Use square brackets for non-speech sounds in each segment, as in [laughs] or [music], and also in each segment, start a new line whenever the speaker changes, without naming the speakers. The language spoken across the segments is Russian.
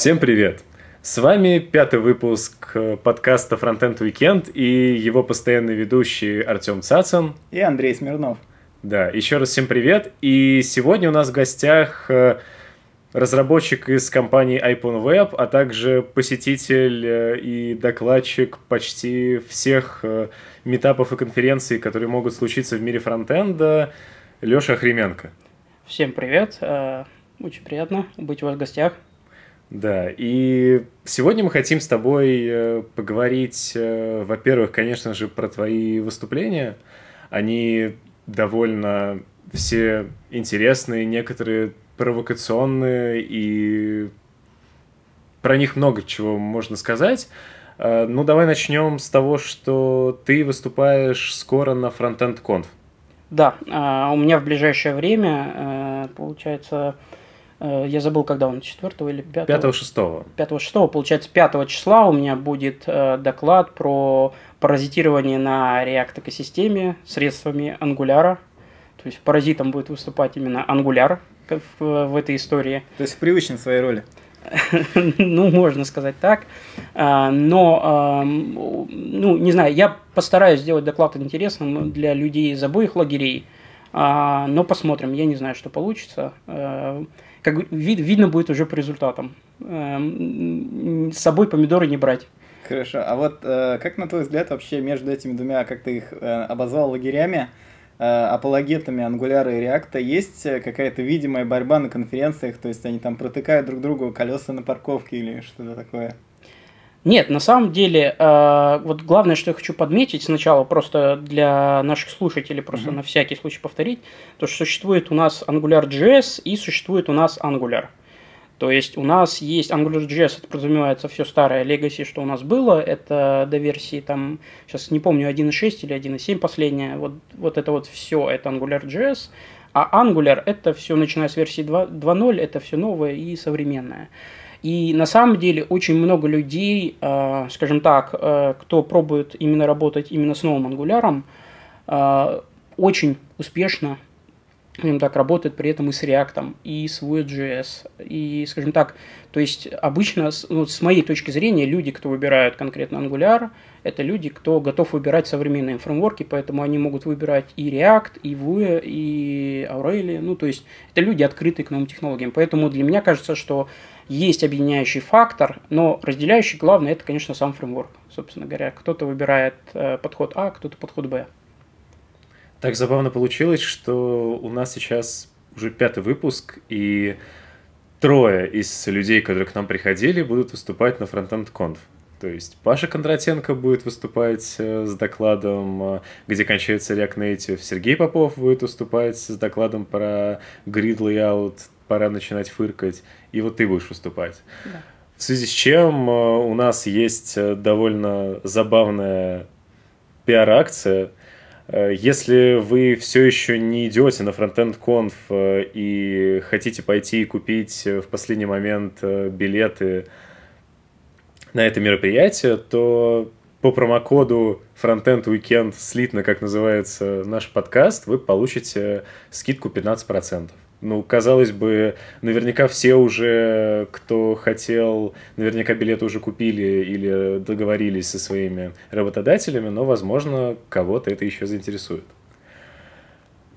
Всем привет! С вами пятый выпуск подкаста Frontend Weekend и его постоянный ведущий Артем Цацин.
И Андрей Смирнов.
Да, еще раз всем привет. И сегодня у нас в гостях э, разработчик из компании iPhone Web, а также посетитель э, и докладчик почти всех э, метапов и конференций, которые могут случиться в мире фронтенда, Леша Хременко.
Всем привет, очень приятно быть у вас в гостях.
Да, и сегодня мы хотим с тобой э, поговорить, э, во-первых, конечно же, про твои выступления. Они довольно все интересные, некоторые провокационные, и про них много чего можно сказать. Э, ну, давай начнем с того, что ты выступаешь скоро на Frontend Conf.
Да, у меня в ближайшее время, получается, я забыл, когда он, 4 или 5?
5-6.
5-6, получается, 5 числа у меня будет э, доклад про паразитирование на React экосистеме средствами Angular. То есть паразитом будет выступать именно Angular в, в этой истории.
То есть в привычной своей роли. [laughs]
ну, можно сказать так. А, но, ну, не знаю, я постараюсь сделать доклад интересным для людей из обоих лагерей. Но посмотрим, я не знаю, что получится. Э, как вид, видно будет уже по результатам. Эм, с собой помидоры не брать.
Хорошо. А вот э, как, на твой взгляд, вообще между этими двумя, как ты их э, обозвал, лагерями, э, апологетами ангуляра и реакта, есть какая-то видимая борьба на конференциях? То есть они там протыкают друг другу колеса на парковке или что-то такое?
Нет, на самом деле, э, вот главное, что я хочу подметить сначала, просто для наших слушателей, просто mm-hmm. на всякий случай повторить, то, что существует у нас AngularJS и существует у нас Angular. То есть у нас есть AngularJS, это подразумевается все старое Legacy, что у нас было, это до версии там, сейчас не помню, 1.6 или 1.7 последняя, вот, вот это вот все, это AngularJS, а Angular это все, начиная с версии 2.0, это все новое и современное. И на самом деле очень много людей, э, скажем так, э, кто пробует именно работать именно с новым ангуляром, э, очень успешно скажем так, работает при этом и с React, и с Vue.js. И, скажем так, то есть обычно, ну, с моей точки зрения, люди, кто выбирают конкретно Angular, это люди, кто готов выбирать современные фреймворки, поэтому они могут выбирать и React, и Vue, и Aurelia. Ну, то есть это люди, открытые к новым технологиям. Поэтому для меня кажется, что есть объединяющий фактор, но разделяющий главное это, конечно, сам фреймворк, собственно говоря. Кто-то выбирает э, подход А, кто-то подход Б.
Так забавно получилось, что у нас сейчас уже пятый выпуск, и трое из людей, которые к нам приходили, будут выступать на Frontend Conf. То есть Паша Кондратенко будет выступать э, с докладом, э, где кончается React Native. Сергей Попов будет выступать с докладом про grid layout, пора начинать фыркать и вот ты будешь выступать. Да. В связи с чем э, у нас есть э, довольно забавная пиар-акция. Э, если вы все еще не идете на Frontend Conf и хотите пойти и купить в последний момент билеты на это мероприятие, то по промокоду Frontend Weekend слитно, как называется наш подкаст, вы получите скидку 15%. Ну, казалось бы, наверняка все уже, кто хотел, наверняка билеты уже купили или договорились со своими работодателями, но, возможно, кого-то это еще заинтересует.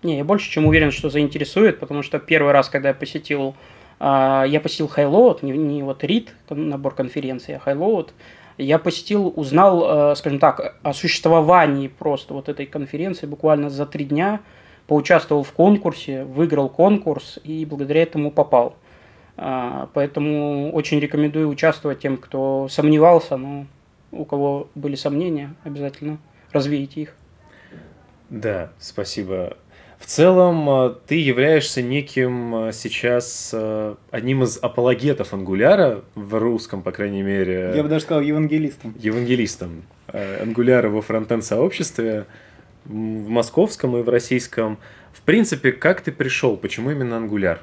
Не, я больше чем уверен, что заинтересует, потому что первый раз, когда я посетил, а, я посетил Highload, не, не вот RIT, набор конференции, а Highload, я посетил, узнал, э, скажем так, о существовании просто вот этой конференции буквально за три дня – поучаствовал в конкурсе, выиграл конкурс и благодаря этому попал. А, поэтому очень рекомендую участвовать тем, кто сомневался, но у кого были сомнения, обязательно развейте их.
Да, спасибо. В целом, а, ты являешься неким а, сейчас одним из апологетов ангуляра в русском, по крайней мере.
Я бы даже сказал евангелистом.
Евангелистом ангуляра во фронтенд сообществе в московском и в российском. В принципе, как ты пришел? Почему именно Angular?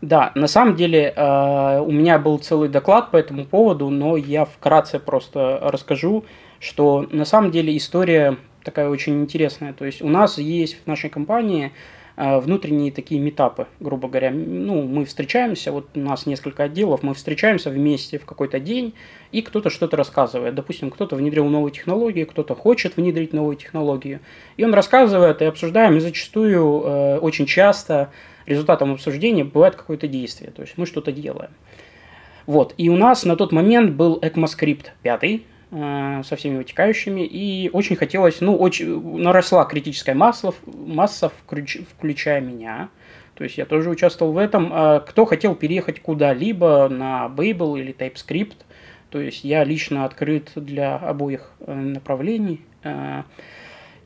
Да, на самом деле э, у меня был целый доклад по этому поводу, но я вкратце просто расскажу, что на самом деле история такая очень интересная. То есть у нас есть в нашей компании внутренние такие метапы, грубо говоря. Ну, мы встречаемся, вот у нас несколько отделов, мы встречаемся вместе в какой-то день, и кто-то что-то рассказывает. Допустим, кто-то внедрил новую технологию, кто-то хочет внедрить новую технологию. И он рассказывает, и обсуждаем, и зачастую, э, очень часто результатом обсуждения бывает какое-то действие, то есть мы что-то делаем. Вот, и у нас на тот момент был ECMAScript 5, Э, со всеми вытекающими, и очень хотелось, ну, очень наросла критическая масса, масса включ, включая меня, то есть я тоже участвовал в этом. А кто хотел переехать куда-либо на Babel или TypeScript, то есть я лично открыт для обоих э, направлений. Э,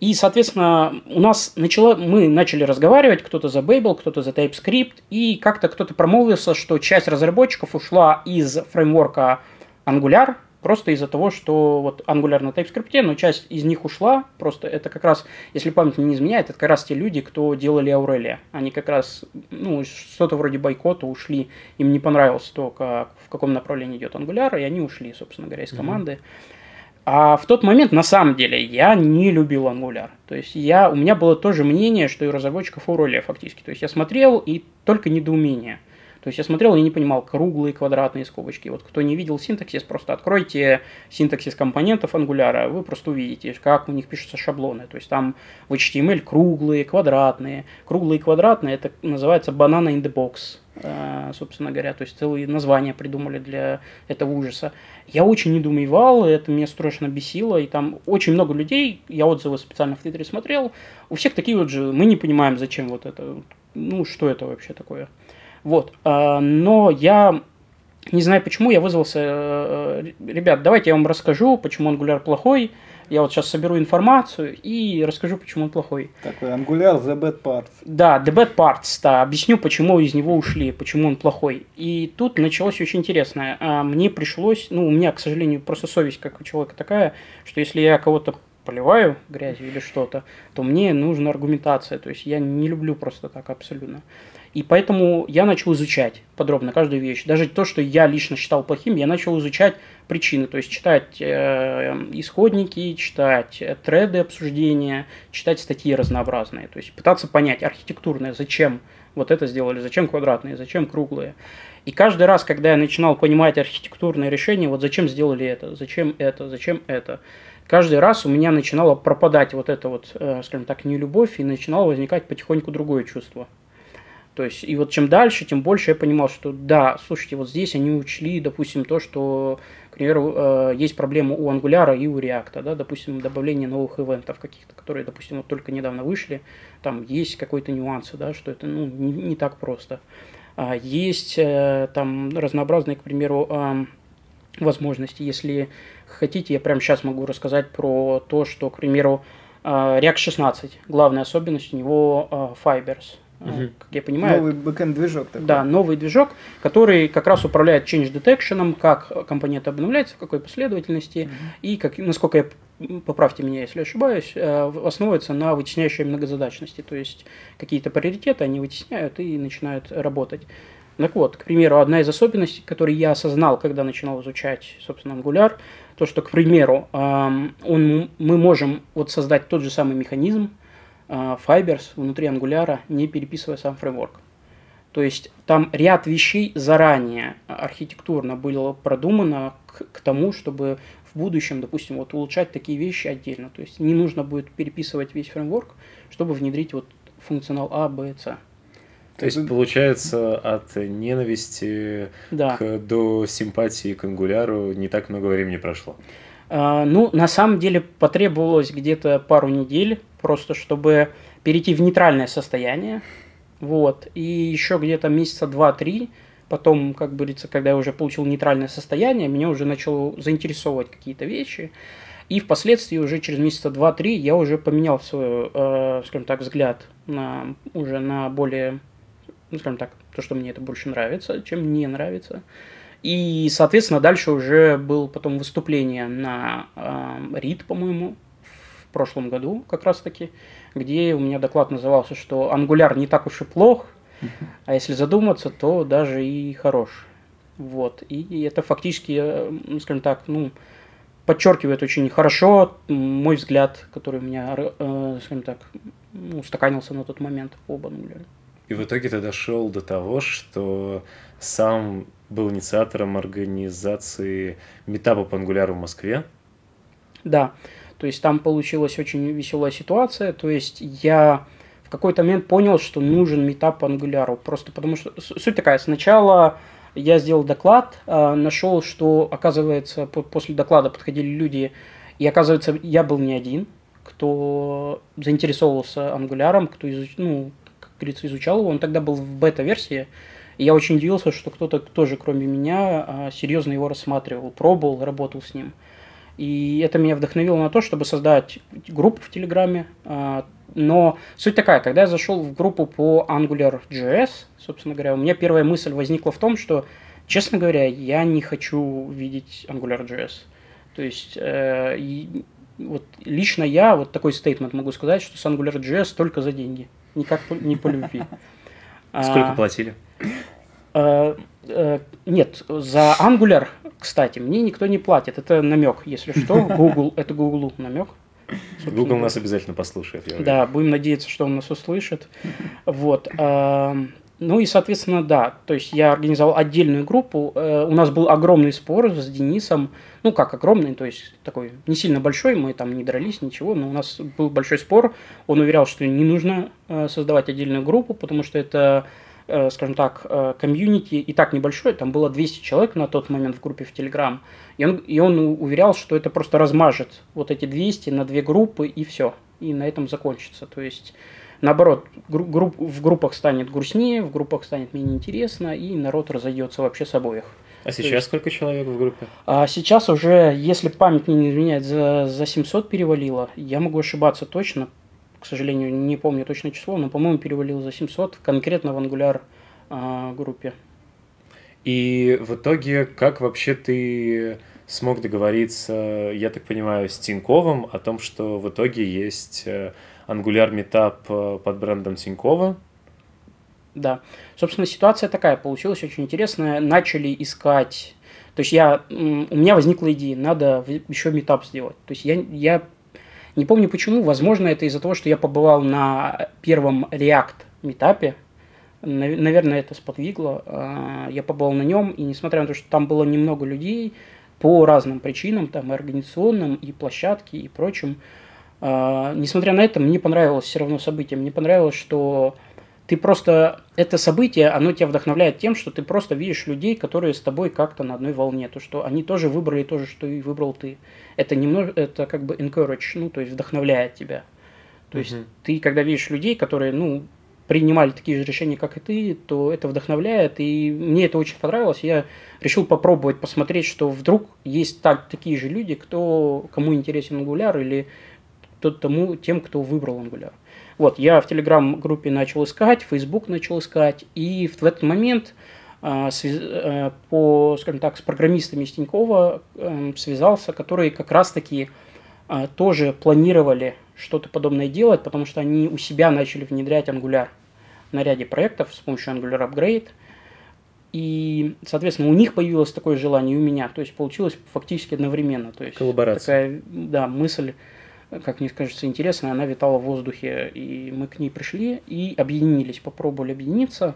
и, соответственно, у нас начало, мы начали разговаривать, кто-то за Babel, кто-то за TypeScript, и как-то кто-то промолвился, что часть разработчиков ушла из фреймворка Angular, Просто из-за того, что вот Angular на TypeScript, но часть из них ушла. Просто это как раз, если память не изменяет, это как раз те люди, кто делали Aurelia. Они как раз, ну, что-то вроде бойкота ушли. Им не понравилось то, как, в каком направлении идет Angular, и они ушли, собственно говоря, из команды. А в тот момент, на самом деле, я не любил Angular. То есть я, у меня было тоже мнение, что и разработчиков Aurelia фактически. То есть я смотрел и только недоумение – то есть я смотрел и не понимал круглые, квадратные скобочки. Вот кто не видел синтаксис, просто откройте синтаксис компонентов Angular, вы просто увидите, как у них пишутся шаблоны. То есть там в HTML круглые, квадратные. Круглые и квадратные это называется banana in the box э, собственно говоря, то есть целые названия придумали для этого ужаса. Я очень недоумевал, это меня страшно бесило, и там очень много людей, я отзывы специально в Твиттере смотрел, у всех такие вот же, мы не понимаем, зачем вот это, ну, что это вообще такое. Вот. А, но я не знаю почему, я вызвался, э, ребят, давайте я вам расскажу, почему Angular плохой. Я вот сейчас соберу информацию и расскажу, почему он плохой.
Такой Angular The Bad Parts.
Да, The Bad Parts, да. Объясню, почему из него ушли, почему он плохой. И тут началось очень интересное. А, мне пришлось, ну, у меня, к сожалению, просто совесть как у человека такая, что если я кого-то поливаю грязью или что-то, то мне нужна аргументация. То есть я не люблю просто так абсолютно. И поэтому я начал изучать подробно каждую вещь. Даже то, что я лично считал плохим, я начал изучать причины. То есть читать э, исходники, читать э, треды обсуждения, читать статьи разнообразные. То есть пытаться понять архитектурное, зачем вот это сделали, зачем квадратные, зачем круглые. И каждый раз, когда я начинал понимать архитектурное решение, вот зачем сделали это, зачем это, зачем это, каждый раз у меня начинало пропадать вот это вот, э, скажем так, нелюбовь, и начинало возникать потихоньку другое чувство. То есть, и вот чем дальше, тем больше я понимал, что да, слушайте, вот здесь они учли, допустим, то, что, к примеру, э, есть проблема у Angular и у React, да, допустим, добавление новых ивентов каких-то, которые, допустим, вот только недавно вышли, там есть какой-то нюансы, да, что это, ну, не, не так просто. А есть э, там разнообразные, к примеру, э, возможности. Если хотите, я прямо сейчас могу рассказать про то, что, к примеру, React 16, главная особенность у него Fibers – угу. как я понимаю.
Новый бэкэнд движок такой.
Да, новый движок, который как раз управляет change detection, как компонент обновляется, в какой последовательности, угу. и как, насколько я поправьте меня, если ошибаюсь, э, основывается на вытесняющей многозадачности. То есть какие-то приоритеты они вытесняют и начинают работать. Так вот, к примеру, одна из особенностей, которую я осознал, когда начинал изучать, собственно, Angular, то, что, к примеру, он, мы можем вот создать тот же самый механизм, Fibers внутри Angular, не переписывая сам фреймворк. То есть там ряд вещей заранее архитектурно было продумано к, к тому, чтобы в будущем, допустим, вот улучшать такие вещи отдельно. То есть не нужно будет переписывать весь фреймворк, чтобы внедрить вот функционал А, Б, С.
То есть, получается, от ненависти да. к, до симпатии к ангуляру не так много времени прошло.
А, ну, на самом деле потребовалось где-то пару недель, просто чтобы перейти в нейтральное состояние. Вот. И еще где-то месяца два-три, потом, как говорится, когда я уже получил нейтральное состояние, меня уже начало заинтересовывать какие-то вещи. И впоследствии уже через месяца два-три я уже поменял свой, э, скажем так, взгляд на, уже на более, ну, скажем так, то, что мне это больше нравится, чем не нравится. И, соответственно, дальше уже был потом выступление на э, РИД, по-моему, в прошлом году как раз-таки, где у меня доклад назывался, что ангуляр не так уж и плох, а если задуматься, то даже и хорош. Вот. И это фактически, э, скажем так, ну, подчеркивает очень хорошо мой взгляд, который у меня, э, скажем так, устаканился на тот момент об Angular.
И в итоге ты дошел до того, что сам был инициатором организации метапа по Angular в Москве.
Да, то есть там получилась очень веселая ситуация. То есть я в какой-то момент понял, что нужен метап по Angular. Просто потому что суть такая, сначала я сделал доклад, а, нашел, что, оказывается, после доклада подходили люди, и, оказывается, я был не один, кто заинтересовался ангуляром, кто изуч... ну, как говорится, изучал его. Он тогда был в бета-версии, и я очень удивился, что кто-то тоже, кроме меня, а, серьезно его рассматривал, пробовал, работал с ним. И это меня вдохновило на то, чтобы создать группу в Телеграме. А, но суть такая, когда я зашел в группу по AngularJS, собственно говоря, у меня первая мысль возникла в том, что, честно говоря, я не хочу видеть AngularJS. То есть, э, и, вот лично я вот такой стейтмент могу сказать, что с AngularJS только за деньги, никак не по любви.
Сколько а, платили?
А, а, нет, за Angular, кстати, мне никто не платит. Это намек, если что. [laughs] Google, это Google намек.
Google нас обязательно послушает.
да, будем надеяться, что он нас услышит. Вот. Ну и, соответственно, да, то есть я организовал отдельную группу. Э, у нас был огромный спор с Денисом. Ну, как огромный, то есть такой не сильно большой, мы там не дрались, ничего, но у нас был большой спор. Он уверял, что не нужно э, создавать отдельную группу, потому что это э, скажем так, комьюнити и так небольшое, там было 200 человек на тот момент в группе в Телеграм, и он, и он уверял, что это просто размажет вот эти 200 на две группы и все, и на этом закончится. То есть, наоборот, групп, в группах станет грустнее, в группах станет менее интересно, и народ разойдется вообще с обоих.
А сейчас есть, сколько человек в группе?
А сейчас уже, если память не изменяет, за, за 700 перевалило. Я могу ошибаться точно, к сожалению, не помню точное число, но, по-моему, перевалило за 700, конкретно в Angular а, группе.
И в итоге, как вообще ты смог договориться, я так понимаю, с Тиньковым о том, что в итоге есть э, Angular Meetup э, под брендом Тинькова?
Да. Собственно, ситуация такая получилась очень интересная. Начали искать... То есть я, у меня возникла идея, надо еще метап сделать. То есть я, я не помню почему, возможно, это из-за того, что я побывал на первом React метапе, Наверное, это сподвигло. А, я побывал на нем, и несмотря на то, что там было немного людей, по разным причинам, там и организационным, и площадки, и прочим, а, несмотря на это, мне понравилось все равно событие. Мне понравилось, что ты просто... Это событие, оно тебя вдохновляет тем, что ты просто видишь людей, которые с тобой как-то на одной волне. То, что они тоже выбрали то же, что и выбрал ты. Это немного... Это как бы encourage, ну, то есть вдохновляет тебя. То есть mm-hmm. ты, когда видишь людей, которые, ну, принимали такие же решения, как и ты, то это вдохновляет, и мне это очень понравилось. Я решил попробовать посмотреть, что вдруг есть так, такие же люди, кто, кому интересен Angular, или тот тому, тем, кто выбрал Angular. Вот, я в Telegram-группе начал искать, в Facebook начал искать, и в этот момент а, а, по, скажем так, с программистами из Тинькова эм, связался, которые как раз-таки а, тоже планировали что-то подобное делать, потому что они у себя начали внедрять Angular на ряде проектов с помощью Angular Upgrade. И, соответственно, у них появилось такое желание, и у меня. То есть получилось фактически одновременно. То есть
Коллаборация.
Такая, да, мысль, как мне кажется, интересная, она витала в воздухе. И мы к ней пришли и объединились, попробовали объединиться.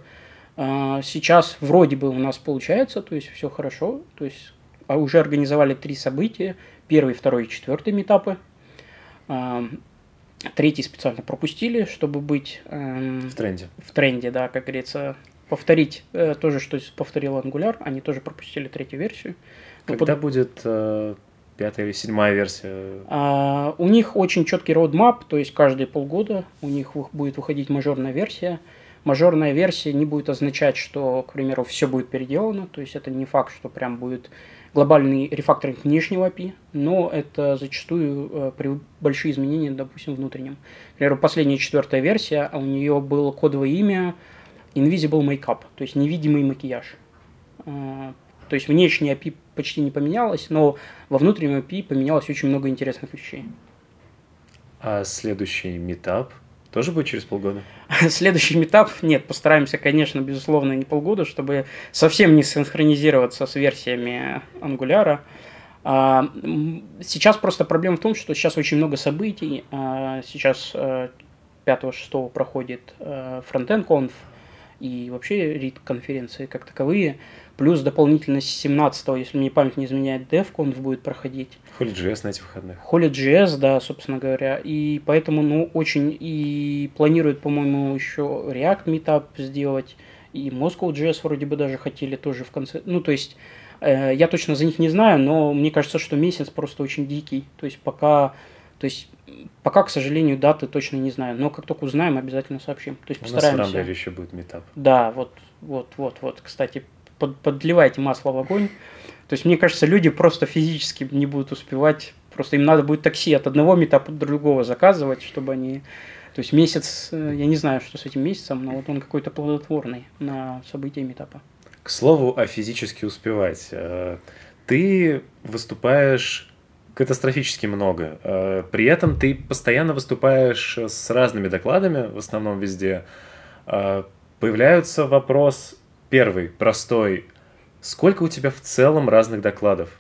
А, сейчас вроде бы у нас получается, то есть все хорошо. То есть а уже организовали три события. Первый, второй и четвертый метапы. А, Третий специально пропустили, чтобы быть
эм, в тренде.
В тренде, да, как говорится, повторить э, то же, что повторил Angular. Они тоже пропустили третью версию.
Когда под... будет э, пятая или седьмая версия?
А, у них очень четкий roadmap, то есть каждые полгода у них будет выходить мажорная версия. Мажорная версия не будет означать, что, к примеру, все будет переделано, то есть это не факт, что прям будет глобальный рефакторинг внешнего API, но это зачастую э, большие изменения, допустим, внутреннем. Например, последняя четвертая версия, а у нее было кодовое имя Invisible Makeup, то есть невидимый макияж. Э, то есть внешний API почти не поменялось, но во внутреннем API поменялось очень много интересных вещей.
А следующий метап – тоже будет через полгода? [laughs]
Следующий метап, нет, постараемся, конечно, безусловно, не полгода, чтобы совсем не синхронизироваться с версиями Angular. А, сейчас просто проблема в том, что сейчас очень много событий. А, сейчас 5-6 проходит Frontend Conf и вообще RIT конференции как таковые. Плюс дополнительно с 17 если мне память не изменяет, DevConf будет проходить.
HolyJS на этих выходных.
HolyJS, да, собственно говоря. И поэтому, ну, очень и планируют, по-моему, еще React Meetup сделать. И Moscow.js вроде бы даже хотели тоже в конце. Ну, то есть, э, я точно за них не знаю, но мне кажется, что месяц просто очень дикий. То есть, пока... То есть, пока, к сожалению, даты точно не знаю. Но как только узнаем, обязательно сообщим. То есть,
У
постараемся.
нас в Рамблере еще будет метап.
Да, вот, вот, вот, вот. Кстати, под, подливайте масло в огонь. То есть, мне кажется, люди просто физически не будут успевать. Просто им надо будет такси от одного метапа до другого заказывать, чтобы они... То есть месяц, э, я не знаю, что с этим месяцем, но вот он какой-то плодотворный на события метапа.
К слову о физически успевать. Э, ты выступаешь катастрофически много. Э, при этом ты постоянно выступаешь с разными докладами, в основном везде. Появляется вопрос, Первый, простой. Сколько у тебя в целом разных докладов?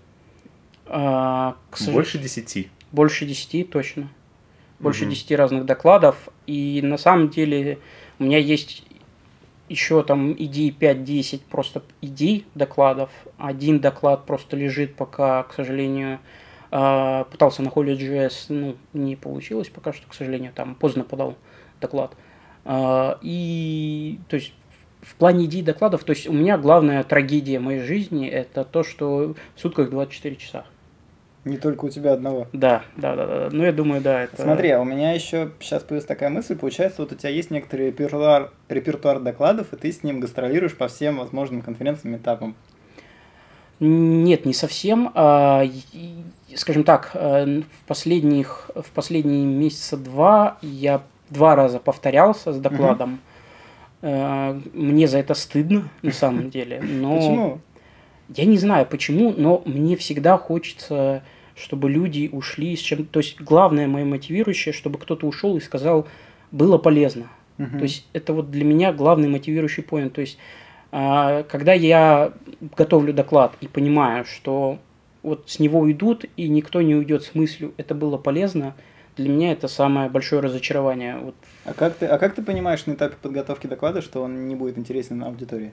А,
Больше десяти.
Больше десяти, точно. Больше десяти угу. разных докладов. И на самом деле у меня есть еще там идей 5-10 просто идей докладов. Один доклад просто лежит пока, к сожалению, пытался на Holy.js, ну, не получилось пока что, к сожалению, там поздно подал доклад. А, и, то есть, в плане идей докладов, то есть у меня главная трагедия моей жизни это то, что в сутках 24 часа.
Не только у тебя одного.
Да, да, да, да. Ну, я думаю, да. Это...
Смотри, а у меня еще сейчас появилась такая мысль. Получается, вот у тебя есть некоторый репертуар, репертуар докладов, и ты с ним гастролируешь по всем возможным конференциям, этапам.
Нет, не совсем. А, скажем так, э, в последних, в последние месяца два я два раза повторялся с докладом. Угу. Мне за это стыдно, на самом [laughs] деле. Но
почему?
Я не знаю почему, но мне всегда хочется, чтобы люди ушли с чем... То есть главное мое мотивирующее, чтобы кто-то ушел и сказал, было полезно. Угу. То есть это вот для меня главный мотивирующий поинт. То есть когда я готовлю доклад и понимаю, что вот с него уйдут, и никто не уйдет с мыслью, это было полезно, для меня это самое большое разочарование. Вот.
А, как ты, а как ты понимаешь на этапе подготовки доклада, что он не будет интересен аудитории?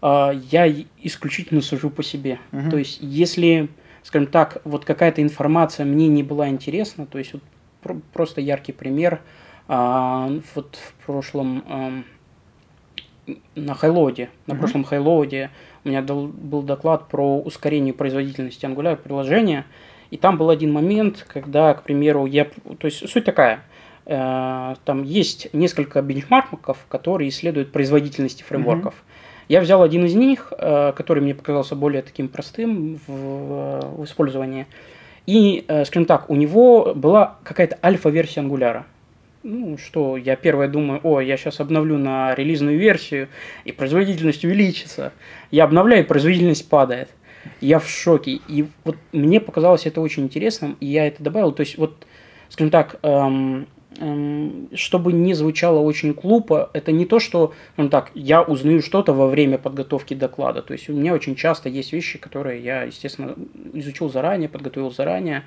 А, я исключительно сужу по себе. Угу. То есть, если, скажем так, вот какая-то информация мне не была интересна, то есть вот про- просто яркий пример, а, вот в прошлом а, на Хайлоуде, на угу. прошлом Хайлоуде у меня дал, был доклад про ускорение производительности Angular приложения, и там был один момент, когда, к примеру, я... То есть суть такая. Э, там есть несколько бенчмарков, которые исследуют производительность фреймворков. Mm-hmm. Я взял один из них, э, который мне показался более таким простым в, в использовании. И, э, скажем так, у него была какая-то альфа-версия ангуляра. Ну, что я первое думаю, о, я сейчас обновлю на релизную версию, и производительность увеличится. Я обновляю, и производительность падает. Я в шоке. И вот мне показалось это очень интересным, и я это добавил. То есть вот, скажем так, эм, эм, чтобы не звучало очень глупо, это не то, что, ну так, я узнаю что-то во время подготовки доклада. То есть у меня очень часто есть вещи, которые я, естественно, изучил заранее, подготовил заранее.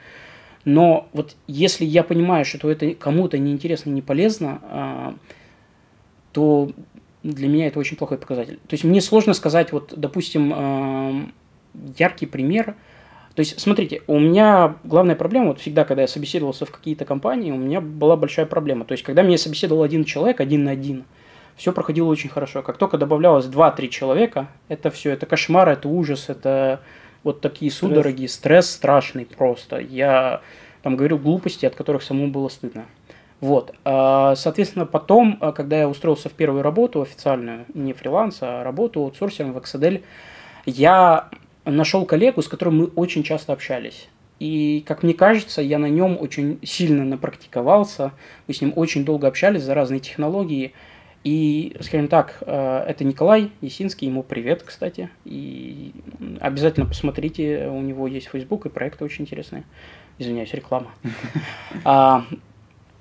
Но вот если я понимаю, что это кому-то неинтересно, не полезно, э, то для меня это очень плохой показатель. То есть мне сложно сказать, вот, допустим, э, яркий пример. То есть, смотрите, у меня главная проблема, вот всегда, когда я собеседовался в какие-то компании, у меня была большая проблема. То есть, когда меня собеседовал один человек, один на один, все проходило очень хорошо. Как только добавлялось 2-3 человека, это все, это кошмар, это ужас, это вот такие стресс. судороги, стресс страшный просто. Я там говорил глупости, от которых самому было стыдно. Вот. А, соответственно, потом, а, когда я устроился в первую работу официальную, не фриланс, а работу аутсорсером в Exadel, я нашел коллегу, с которым мы очень часто общались. И, как мне кажется, я на нем очень сильно напрактиковался. Мы с ним очень долго общались за разные технологии. И, скажем так, э, это Николай Есинский, ему привет, кстати. И обязательно посмотрите, у него есть Facebook и проекты очень интересные. Извиняюсь, реклама. [laughs] А,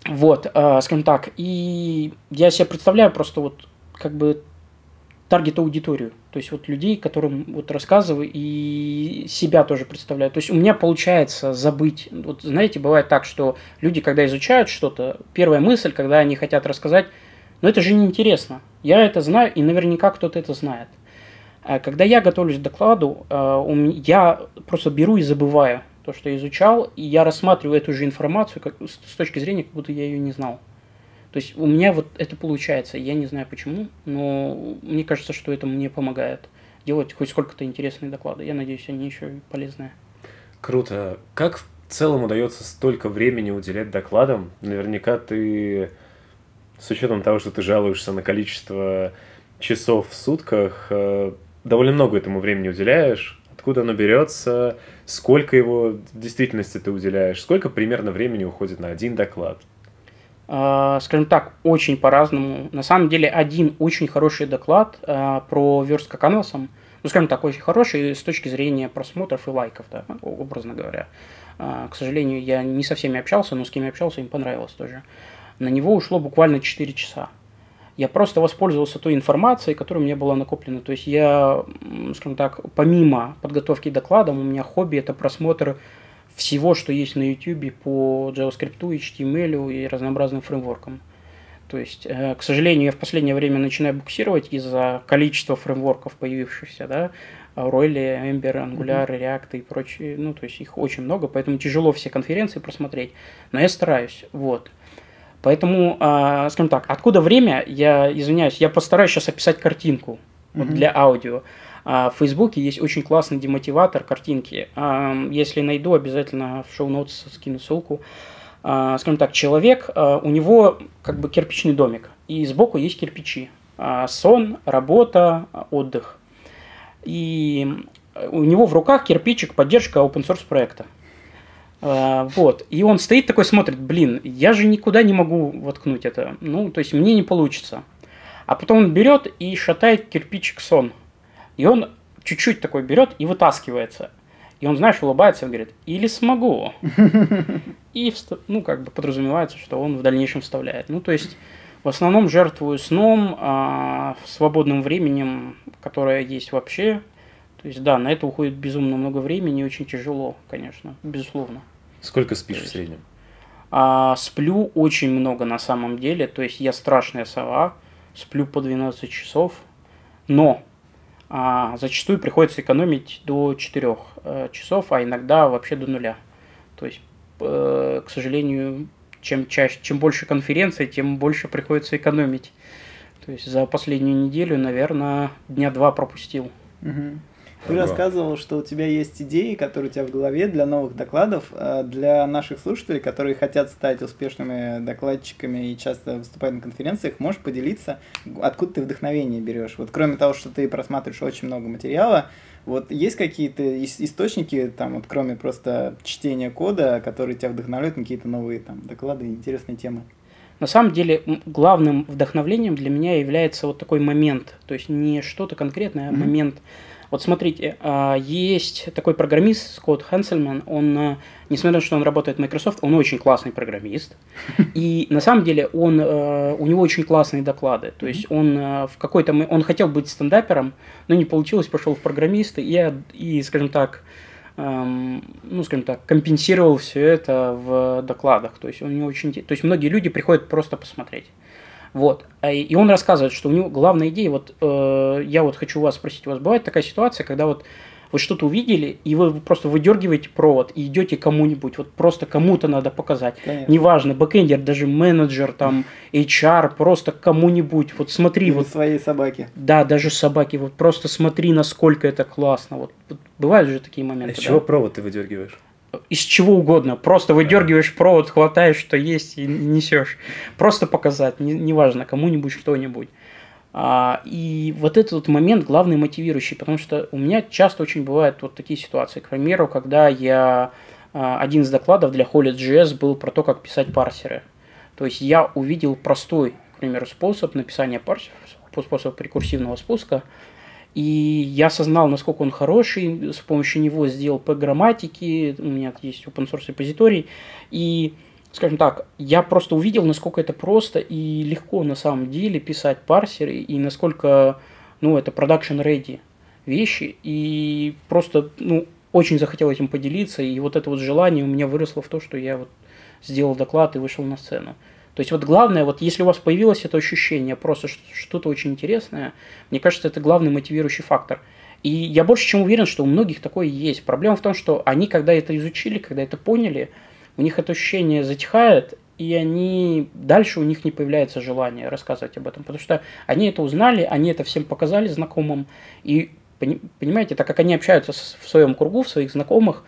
вот, а, скажем так, и я себе представляю просто вот как бы таргет-аудиторию. То есть вот людей, которым вот рассказываю и себя тоже представляю. То есть у меня получается забыть. Вот знаете, бывает так, что люди, когда изучают что-то, первая мысль, когда они хотят рассказать, но это же неинтересно. Я это знаю, и наверняка кто-то это знает. А когда я готовлюсь к докладу, э, я просто беру и забываю то, что я изучал, и я рассматриваю эту же информацию как, с точки зрения, как будто я ее не знал. То есть у меня вот это получается. Я не знаю почему, но мне кажется, что это мне помогает делать хоть сколько-то интересные доклады. Я надеюсь, они еще и полезные.
Круто. Как в целом удается столько времени уделять докладам? Наверняка ты, с учетом того, что ты жалуешься на количество часов в сутках, э, довольно много этому времени уделяешь. Откуда оно берется? Сколько его в действительности ты уделяешь? Сколько примерно времени уходит на один доклад?
А, скажем так, очень по-разному. На самом деле, один очень хороший доклад а, про верстка канвасом, ну, скажем так, очень хороший с точки зрения просмотров и лайков, да, образно говоря. А, к сожалению, я не со всеми общался, но с кем я общался, им понравилось тоже. На него ушло буквально 4 часа. Я просто воспользовался той информацией, которая у меня была накоплена. То есть я, скажем так, помимо подготовки докладом, у меня хобби – это просмотр всего, что есть на YouTube по JavaScript, HTML и разнообразным фреймворкам. То есть, э, к сожалению, я в последнее время начинаю буксировать из-за количества фреймворков появившихся, да, Royal, Ember, Angular, React и прочие, ну, то есть их очень много, поэтому тяжело все конференции просмотреть, но я стараюсь, вот. Поэтому, э, скажем так, откуда время, я извиняюсь, я постараюсь сейчас описать картинку mm-hmm. вот, для аудио. А в Фейсбуке есть очень классный демотиватор картинки. Если найду, обязательно в шоу-ноутс скину ссылку. А, скажем так, человек, а, у него как бы кирпичный домик, и сбоку есть кирпичи. Сон, работа, отдых. И у него в руках кирпичик поддержка open source проекта. Вот. И он стоит такой, смотрит, блин, я же никуда не могу воткнуть это. Ну, то есть мне не получится. А потом он берет и шатает кирпичик сон – и он чуть-чуть такой берет и вытаскивается. И он, знаешь, улыбается и говорит, или смогу. [laughs] И, ну, как бы подразумевается, что он в дальнейшем вставляет. Ну, то есть, в основном жертвую сном, а, свободным временем, которое есть вообще. То есть, да, на это уходит безумно много времени, очень тяжело, конечно, безусловно.
Сколько спишь есть, в среднем?
А, сплю очень много на самом деле, то есть я страшная сова, сплю по 12 часов, но а зачастую приходится экономить до 4 э, часов, а иногда вообще до нуля. То есть, э, к сожалению, чем чаще, чем больше конференций, тем больше приходится экономить. То есть за последнюю неделю, наверное, дня два пропустил.
Угу. Ты рассказывал, что у тебя есть идеи, которые у тебя в голове для новых докладов, а для наших слушателей, которые хотят стать успешными докладчиками и часто выступать на конференциях. Можешь поделиться, откуда ты вдохновение берешь? Вот кроме того, что ты просматриваешь очень много материала, вот есть какие-то источники, там, вот кроме просто чтения кода, которые тебя вдохновляют на какие-то новые там доклады, интересные темы?
На самом деле главным вдохновлением для меня является вот такой момент, то есть не что-то конкретное, а mm-hmm. момент вот смотрите, а, есть такой программист Скотт Хенсельман, он, а, несмотря на то, что он работает в Microsoft, он очень классный программист. [laughs] И на самом деле он, а, у него очень классные доклады. То есть он в какой-то... Он хотел быть стендапером, но не получилось, пошел в программисты и, и скажем так, ну, скажем так, компенсировал все это в докладах. То есть он не очень... То есть многие люди приходят просто посмотреть. Вот. А и он рассказывает, что у него главная идея, вот э, я вот хочу вас спросить, у вас бывает такая ситуация, когда вот вы что-то увидели, и вы просто выдергиваете провод и идете кому-нибудь, вот просто кому-то надо показать. Конечно. Неважно, бэкэндер, даже менеджер, там, HR, просто кому-нибудь, вот смотри. Или вот
своей собаки.
Да, даже собаки, вот просто смотри, насколько это классно. Вот, вот бывают же такие моменты. А из
да? чего провод ты выдергиваешь?
Из чего угодно. Просто выдергиваешь провод, хватаешь, что есть, и несешь. Просто показать, неважно, не кому-нибудь что-нибудь. А, и вот этот вот момент главный мотивирующий, потому что у меня часто очень бывают вот такие ситуации. К примеру, когда я а, один из докладов для Holy.js был про то, как писать парсеры. То есть я увидел простой, к примеру, способ написания парсеров, способ рекурсивного спуска – и я осознал, насколько он хороший, с помощью него сделал по грамматике, у меня есть open source репозиторий, и, скажем так, я просто увидел, насколько это просто и легко на самом деле писать парсеры, и насколько ну, это production ready вещи, и просто, ну, очень захотел этим поделиться, и вот это вот желание у меня выросло в то, что я вот сделал доклад и вышел на сцену. То есть вот главное, вот если у вас появилось это ощущение, просто что-то очень интересное, мне кажется, это главный мотивирующий фактор. И я больше чем уверен, что у многих такое есть. Проблема в том, что они, когда это изучили, когда это поняли, у них это ощущение затихает, и они дальше у них не появляется желание рассказывать об этом, потому что они это узнали, они это всем показали знакомым, и понимаете, так как они общаются в своем кругу, в своих знакомых,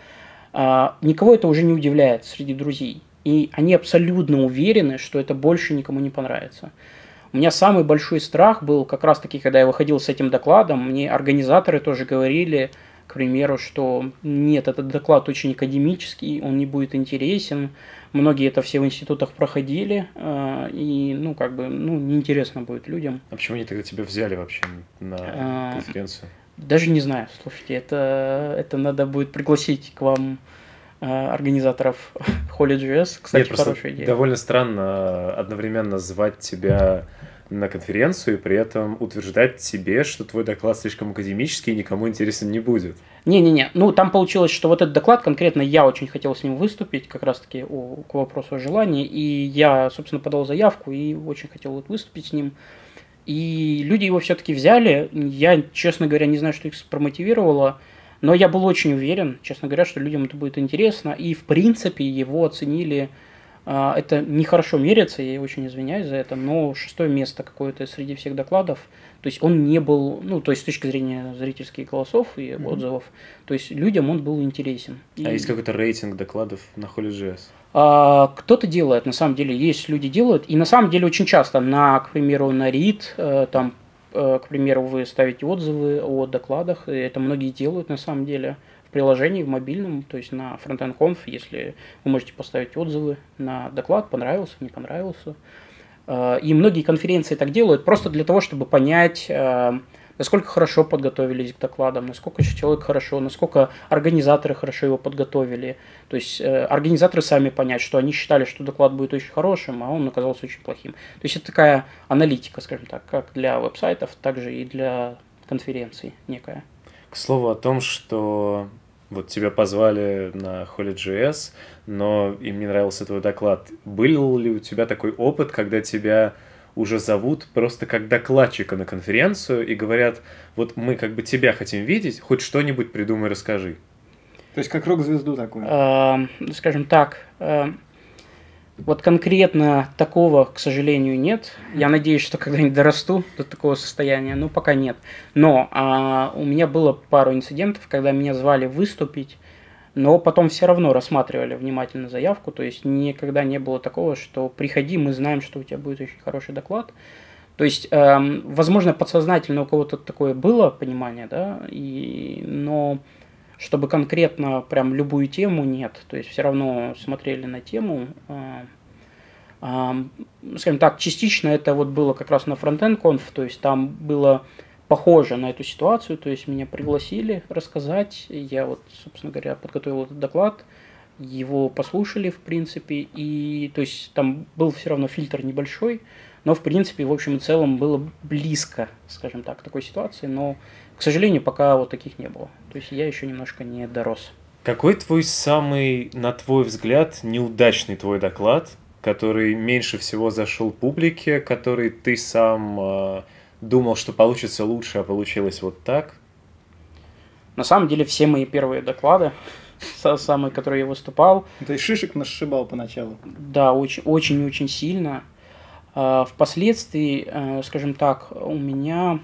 а, никого это уже не удивляет среди друзей. И они абсолютно уверены, что это больше никому не понравится. У меня самый большой страх был как раз-таки, когда я выходил с этим докладом, мне организаторы тоже говорили, к примеру, что нет, этот доклад очень академический, он не будет интересен, многие это все в институтах проходили, а, и, ну, как бы, ну, неинтересно будет людям.
А почему они тогда тебя взяли вообще на а, конференцию?
Даже не знаю, слушайте, это, это надо будет пригласить к вам э, организаторов [laughs] Holy.js. Кстати, Нет, хорошая идея.
Довольно странно одновременно звать тебя на конференцию и при этом утверждать тебе, что твой доклад слишком академический и никому интересен не будет.
Не-не-не, ну там получилось, что вот этот доклад конкретно я очень хотел с ним выступить, как раз-таки о, к вопросу о желании, и я, собственно, подал заявку и очень хотел вот выступить с ним. И люди его все-таки взяли. Я, честно говоря, не знаю, что их промотивировало, но я был очень уверен, честно говоря, что людям это будет интересно. И, в принципе, его оценили а, это нехорошо меряется, я очень извиняюсь за это, но шестое место какое-то среди всех докладов. То есть он не был, ну, то есть с точки зрения зрительских голосов и mm-hmm. отзывов, то есть людям он был интересен.
А и... есть какой-то рейтинг докладов на Holy.js?
А, кто-то делает, на самом деле, есть люди делают, и на самом деле очень часто на, к примеру, на READ, э, там, к примеру, вы ставите отзывы о докладах, и это многие делают на самом деле в приложении, в мобильном, то есть на Frontend Conf, если вы можете поставить отзывы на доклад, понравился, не понравился. Э, и многие конференции так делают просто для того, чтобы понять, насколько хорошо подготовились к докладам, насколько человек хорошо, насколько организаторы хорошо его подготовили. То есть э, организаторы сами понять, что они считали, что доклад будет очень хорошим, а он оказался очень плохим. То есть это такая аналитика, скажем так, как для веб-сайтов, так же и для конференций некая.
К слову о том, что вот тебя позвали на Holy.js, но им не нравился твой доклад. Был ли у тебя такой опыт, когда тебя уже зовут просто как докладчика на конференцию и говорят, вот мы как бы тебя хотим видеть, хоть что-нибудь придумай, расскажи.
То есть как рок-звезду такую?
Э, скажем так, э, вот конкретно такого, к сожалению, нет. Я надеюсь, что когда-нибудь дорасту до такого состояния, но пока нет. Но э, у меня было пару инцидентов, когда меня звали выступить но потом все равно рассматривали внимательно заявку, то есть никогда не было такого, что приходи, мы знаем, что у тебя будет очень хороший доклад. То есть, эм, возможно, подсознательно у кого-то такое было понимание, да, и, но чтобы конкретно прям любую тему нет. То есть все равно смотрели на тему. Э, э, скажем так, частично это вот было как раз на Frontend Conf, то есть там было похоже на эту ситуацию, то есть меня пригласили рассказать, я вот, собственно говоря, подготовил этот доклад, его послушали, в принципе, и, то есть, там был все равно фильтр небольшой, но, в принципе, в общем и целом было близко, скажем так, такой ситуации, но, к сожалению, пока вот таких не было. То есть, я еще немножко не дорос.
Какой твой самый, на твой взгляд, неудачный твой доклад, который меньше всего зашел публике, который ты сам а, думал, что получится лучше, а получилось вот так?
На самом деле все мои первые доклады, самые, которые я выступал...
То есть шишек нашибал поначалу?
Да, очень-очень сильно. А, впоследствии, э, скажем так, у меня...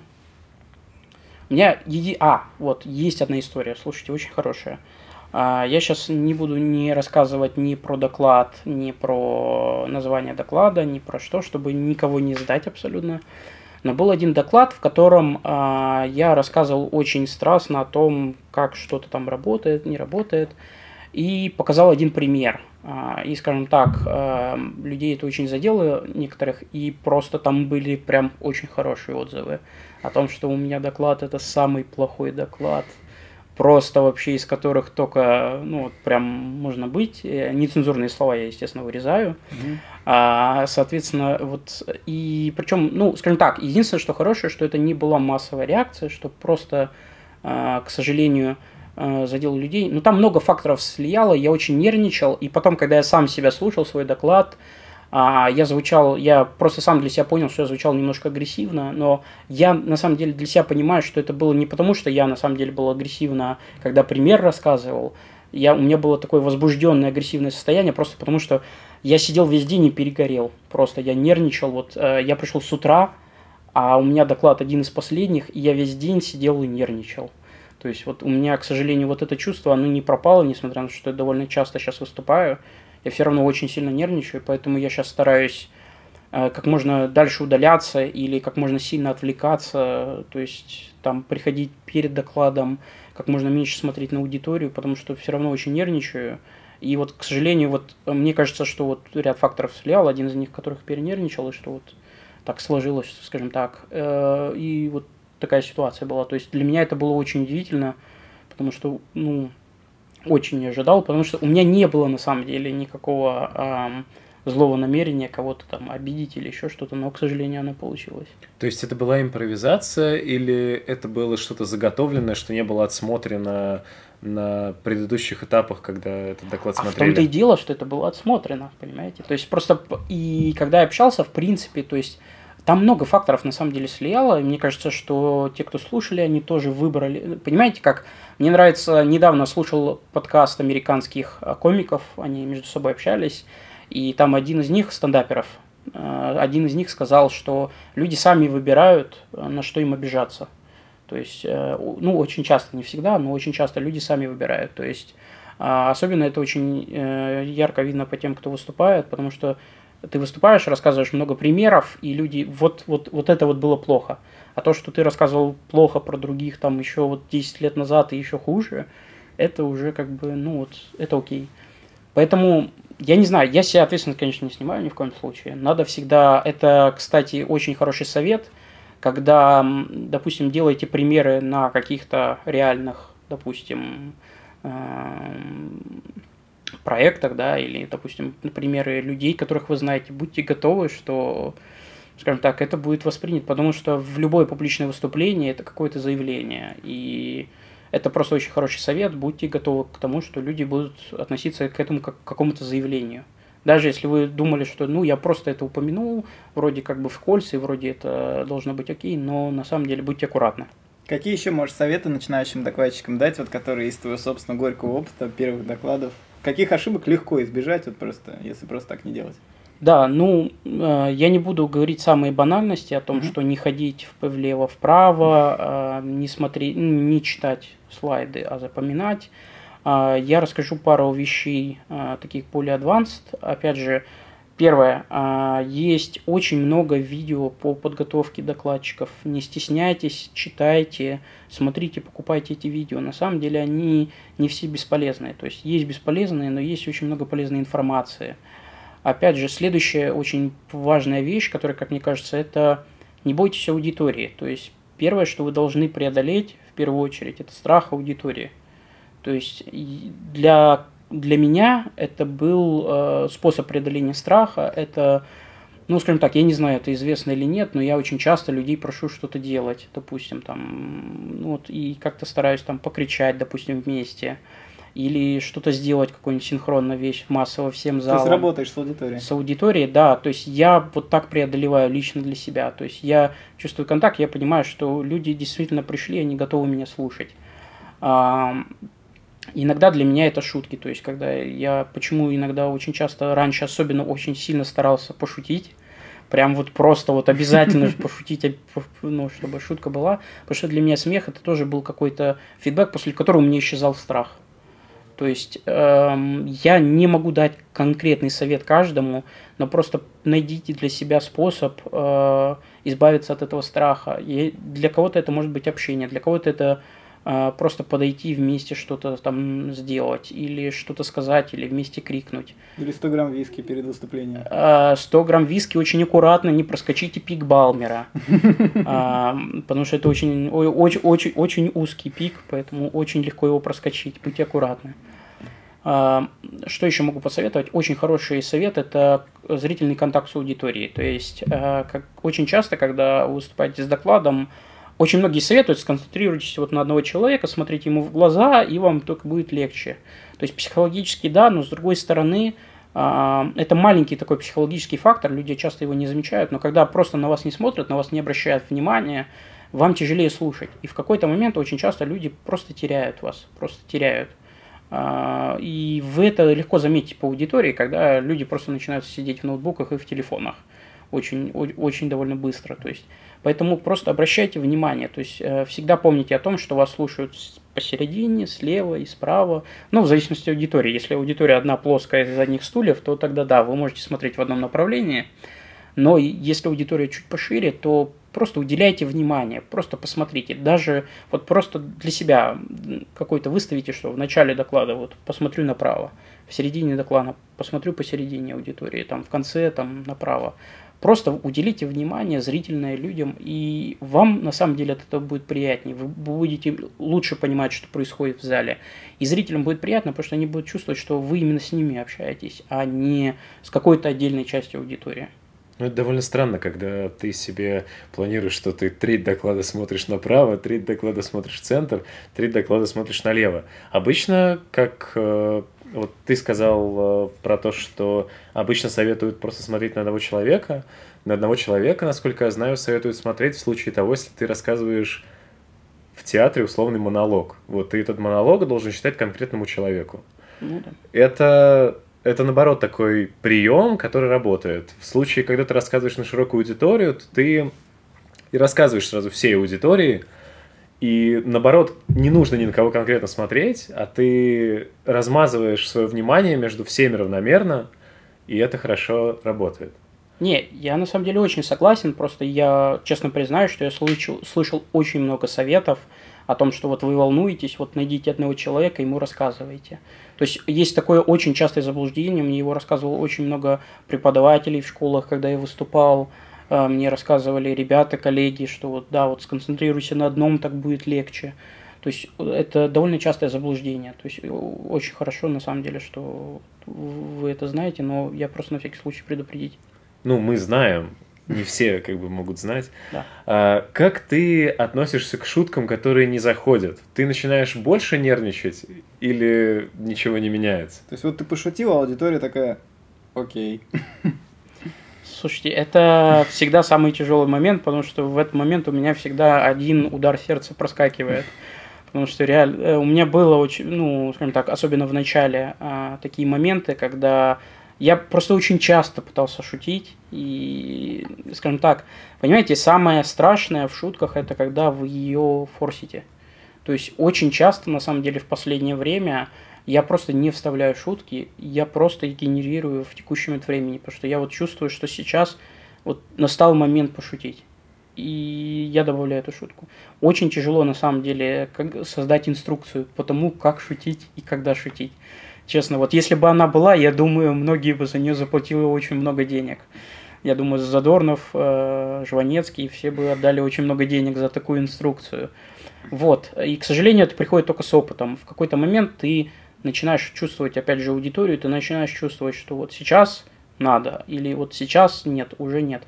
У меня... Еди... А, вот, есть одна история, слушайте, очень хорошая. А, я сейчас не буду не рассказывать ни про доклад, ни про название доклада, ни про что, чтобы никого не сдать абсолютно. Но был один доклад, в котором э, я рассказывал очень страстно о том, как что-то там работает, не работает, и показал один пример. Э, и, скажем так, э, людей это очень задело некоторых, и просто там были прям очень хорошие отзывы о том, что у меня доклад это самый плохой доклад просто вообще из которых только, ну, вот прям можно быть. Э, нецензурные слова я, естественно, вырезаю. Mm-hmm. А, соответственно, вот, и причем, ну, скажем так, единственное, что хорошее, что это не была массовая реакция, что просто, а, к сожалению, а, задел людей. Ну, там много факторов слияло, я очень нервничал, и потом, когда я сам себя слушал, свой доклад, а, я звучал, я просто сам для себя понял, что я звучал немножко агрессивно, но я на самом деле для себя понимаю, что это было не потому, что я на самом деле был агрессивно, когда пример рассказывал, я, у меня было такое возбужденное агрессивное состояние, просто потому что я сидел весь день и перегорел. Просто я нервничал. Вот э, я пришел с утра, а у меня доклад один из последних, и я весь день сидел и нервничал. То есть вот у меня, к сожалению, вот это чувство, оно не пропало, несмотря на то, что я довольно часто сейчас выступаю я все равно очень сильно нервничаю, поэтому я сейчас стараюсь э, как можно дальше удаляться или как можно сильно отвлекаться, то есть там приходить перед докладом, как можно меньше смотреть на аудиторию, потому что все равно очень нервничаю. И вот, к сожалению, вот мне кажется, что вот ряд факторов слиял, один из них, которых перенервничал, и что вот так сложилось, скажем так. Э, и вот такая ситуация была. То есть для меня это было очень удивительно, потому что, ну, очень не ожидал, потому что у меня не было на самом деле никакого эм, злого намерения кого-то там обидеть или еще что-то, но, к сожалению, оно получилось.
То есть это была импровизация или это было что-то заготовленное, что не было отсмотрено на предыдущих этапах, когда этот доклад смотрели?
А в том-то и дело, что это было отсмотрено, понимаете? То есть просто и когда я общался, в принципе, то есть там много факторов на самом деле слияло, и мне кажется, что те, кто слушали, они тоже выбрали. Понимаете, как мне нравится, недавно слушал подкаст американских а, комиков, они между собой общались, и там один из них, стендаперов, э, один из них сказал, что люди сами выбирают, э, на что им обижаться. То есть, э, ну, очень часто, не всегда, но очень часто люди сами выбирают. То есть, а, особенно это очень ярко видно по тем, кто выступает, потому что ты выступаешь, рассказываешь много примеров, и люди, вот, вот, вот это вот было плохо. А то, что ты рассказывал плохо про других там еще вот 10 лет назад и еще хуже, это уже как бы, ну вот, это окей. Поэтому, я не знаю, я себя ответственность, конечно, не снимаю ни в коем случае. Надо всегда, это, кстати, очень хороший совет, когда, допустим, делаете примеры на каких-то реальных, допустим, эм, проектах, да, или, допустим, примеры людей, которых вы знаете, будьте готовы, что скажем так, это будет воспринято, потому что в любое публичное выступление это какое-то заявление. И это просто очень хороший совет. Будьте готовы к тому, что люди будут относиться к этому как к какому-то заявлению. Даже если вы думали, что ну я просто это упомянул, вроде как бы в кольце, вроде это должно быть окей, но на самом деле будьте аккуратны.
Какие еще можешь советы начинающим докладчикам дать, вот которые из твоего собственного горького опыта, первых докладов? Каких ошибок легко избежать, вот просто, если просто так не делать?
Да, ну, э, я не буду говорить самые банальности о том, mm-hmm. что не ходить влево-вправо, э, не смотреть, не читать слайды, а запоминать. Э, я расскажу пару вещей, э, таких более advanced. Опять же, первое, э, есть очень много видео по подготовке докладчиков. Не стесняйтесь, читайте, смотрите, покупайте эти видео. На самом деле они не все бесполезные. То есть есть бесполезные, но есть очень много полезной информации. Опять же, следующая очень важная вещь, которая, как мне кажется, это не бойтесь аудитории. То есть первое, что вы должны преодолеть в первую очередь, это страх аудитории. То есть для, для меня это был э, способ преодоления страха. Это, ну, скажем так, я не знаю, это известно или нет, но я очень часто людей прошу что-то делать, допустим, там, ну, вот, и как-то стараюсь там покричать, допустим, вместе или что-то сделать, какую-нибудь синхронную вещь массово всем залом.
Есть работаешь с аудиторией?
С аудиторией, да. То есть я вот так преодолеваю лично для себя. То есть я чувствую контакт, я понимаю, что люди действительно пришли, они готовы меня слушать. Иногда для меня это шутки. То есть когда я, почему иногда очень часто, раньше особенно очень сильно старался пошутить, прям вот просто вот обязательно [laughs] пошутить, ну, чтобы шутка была. Потому что для меня смех это тоже был какой-то фидбэк, после которого меня исчезал страх. То есть э, я не могу дать конкретный совет каждому, но просто найдите для себя способ э, избавиться от этого страха. И для кого-то это может быть общение, для кого-то это просто подойти вместе что-то там сделать, или что-то сказать, или вместе крикнуть.
Или 100 грамм виски перед выступлением.
100 а, грамм виски очень аккуратно, не проскочите пик Балмера, [laughs] а, потому что это очень, очень, очень, очень узкий пик, поэтому очень легко его проскочить, будьте аккуратны. Что еще могу посоветовать? Очень хороший совет – это зрительный контакт с аудиторией. То есть, как, очень часто, когда вы выступаете с докладом, очень многие советуют, сконцентрируйтесь вот на одного человека, смотрите ему в глаза, и вам только будет легче. То есть психологически да, но с другой стороны, а, это маленький такой психологический фактор, люди часто его не замечают, но когда просто на вас не смотрят, на вас не обращают внимания, вам тяжелее слушать. И в какой-то момент очень часто люди просто теряют вас, просто теряют. А, и вы это легко заметите по аудитории, когда люди просто начинают сидеть в ноутбуках и в телефонах очень, очень довольно быстро. То есть Поэтому просто обращайте внимание, то есть э, всегда помните о том, что вас слушают посередине, слева и справа, ну, в зависимости от аудитории. Если аудитория одна плоская из задних стульев, то тогда да, вы можете смотреть в одном направлении, но если аудитория чуть пошире, то просто уделяйте внимание, просто посмотрите, даже вот просто для себя какой-то выставите, что в начале доклада вот посмотрю направо, в середине доклада посмотрю посередине аудитории, там в конце там направо. Просто уделите внимание зрительное людям, и вам на самом деле от этого будет приятнее. Вы будете лучше понимать, что происходит в зале. И зрителям будет приятно, потому что они будут чувствовать, что вы именно с ними общаетесь, а не с какой-то отдельной частью аудитории.
Ну, это довольно странно, когда ты себе планируешь, что ты три доклада смотришь направо, три доклада смотришь в центр, три доклада смотришь налево. Обычно, как э, вот ты сказал э, про то, что обычно советуют просто смотреть на одного человека. На одного человека, насколько я знаю, советуют смотреть в случае того, если ты рассказываешь в театре условный монолог. Вот ты этот монолог должен читать конкретному человеку. Ну, да. Это, это, наоборот, такой прием, который работает. В случае, когда ты рассказываешь на широкую аудиторию, то ты и рассказываешь сразу всей аудитории, и наоборот, не нужно ни на кого конкретно смотреть, а ты размазываешь свое внимание между всеми равномерно, и это хорошо работает.
Не, я на самом деле очень согласен, просто я честно признаюсь, что я слышал, слышал очень много советов о том, что вот вы волнуетесь, вот найдите одного человека, ему рассказывайте. То есть есть такое очень частое заблуждение, мне его рассказывало очень много преподавателей в школах, когда я выступал, мне рассказывали ребята, коллеги, что вот да, вот сконцентрируйся на одном, так будет легче. То есть это довольно частое заблуждение. То есть очень хорошо на самом деле, что вы это знаете, но я просто на всякий случай предупредить.
Ну, мы знаем, не все как бы могут знать.
Да.
А, как ты относишься к шуткам, которые не заходят? Ты начинаешь больше нервничать или ничего не меняется?
То есть вот ты пошутил, а аудитория такая, окей. [laughs]
Слушайте, это всегда самый тяжелый момент, потому что в этот момент у меня всегда один удар сердца проскакивает. Потому что реально э, у меня было очень, ну, скажем так, особенно в начале, а, такие моменты, когда я просто очень часто пытался шутить. И, скажем так, понимаете, самое страшное в шутках это когда вы ее форсите. То есть очень часто, на самом деле, в последнее время я просто не вставляю шутки, я просто их генерирую в текущем времени, потому что я вот чувствую, что сейчас вот настал момент пошутить. И я добавляю эту шутку. Очень тяжело на самом деле как создать инструкцию по тому, как шутить и когда шутить. Честно, вот если бы она была, я думаю, многие бы за нее заплатили очень много денег. Я думаю, Задорнов, э, Жванецкий, все бы отдали очень много денег за такую инструкцию. Вот. И, к сожалению, это приходит только с опытом. В какой-то момент ты начинаешь чувствовать, опять же, аудиторию, ты начинаешь чувствовать, что вот сейчас надо, или вот сейчас нет, уже нет.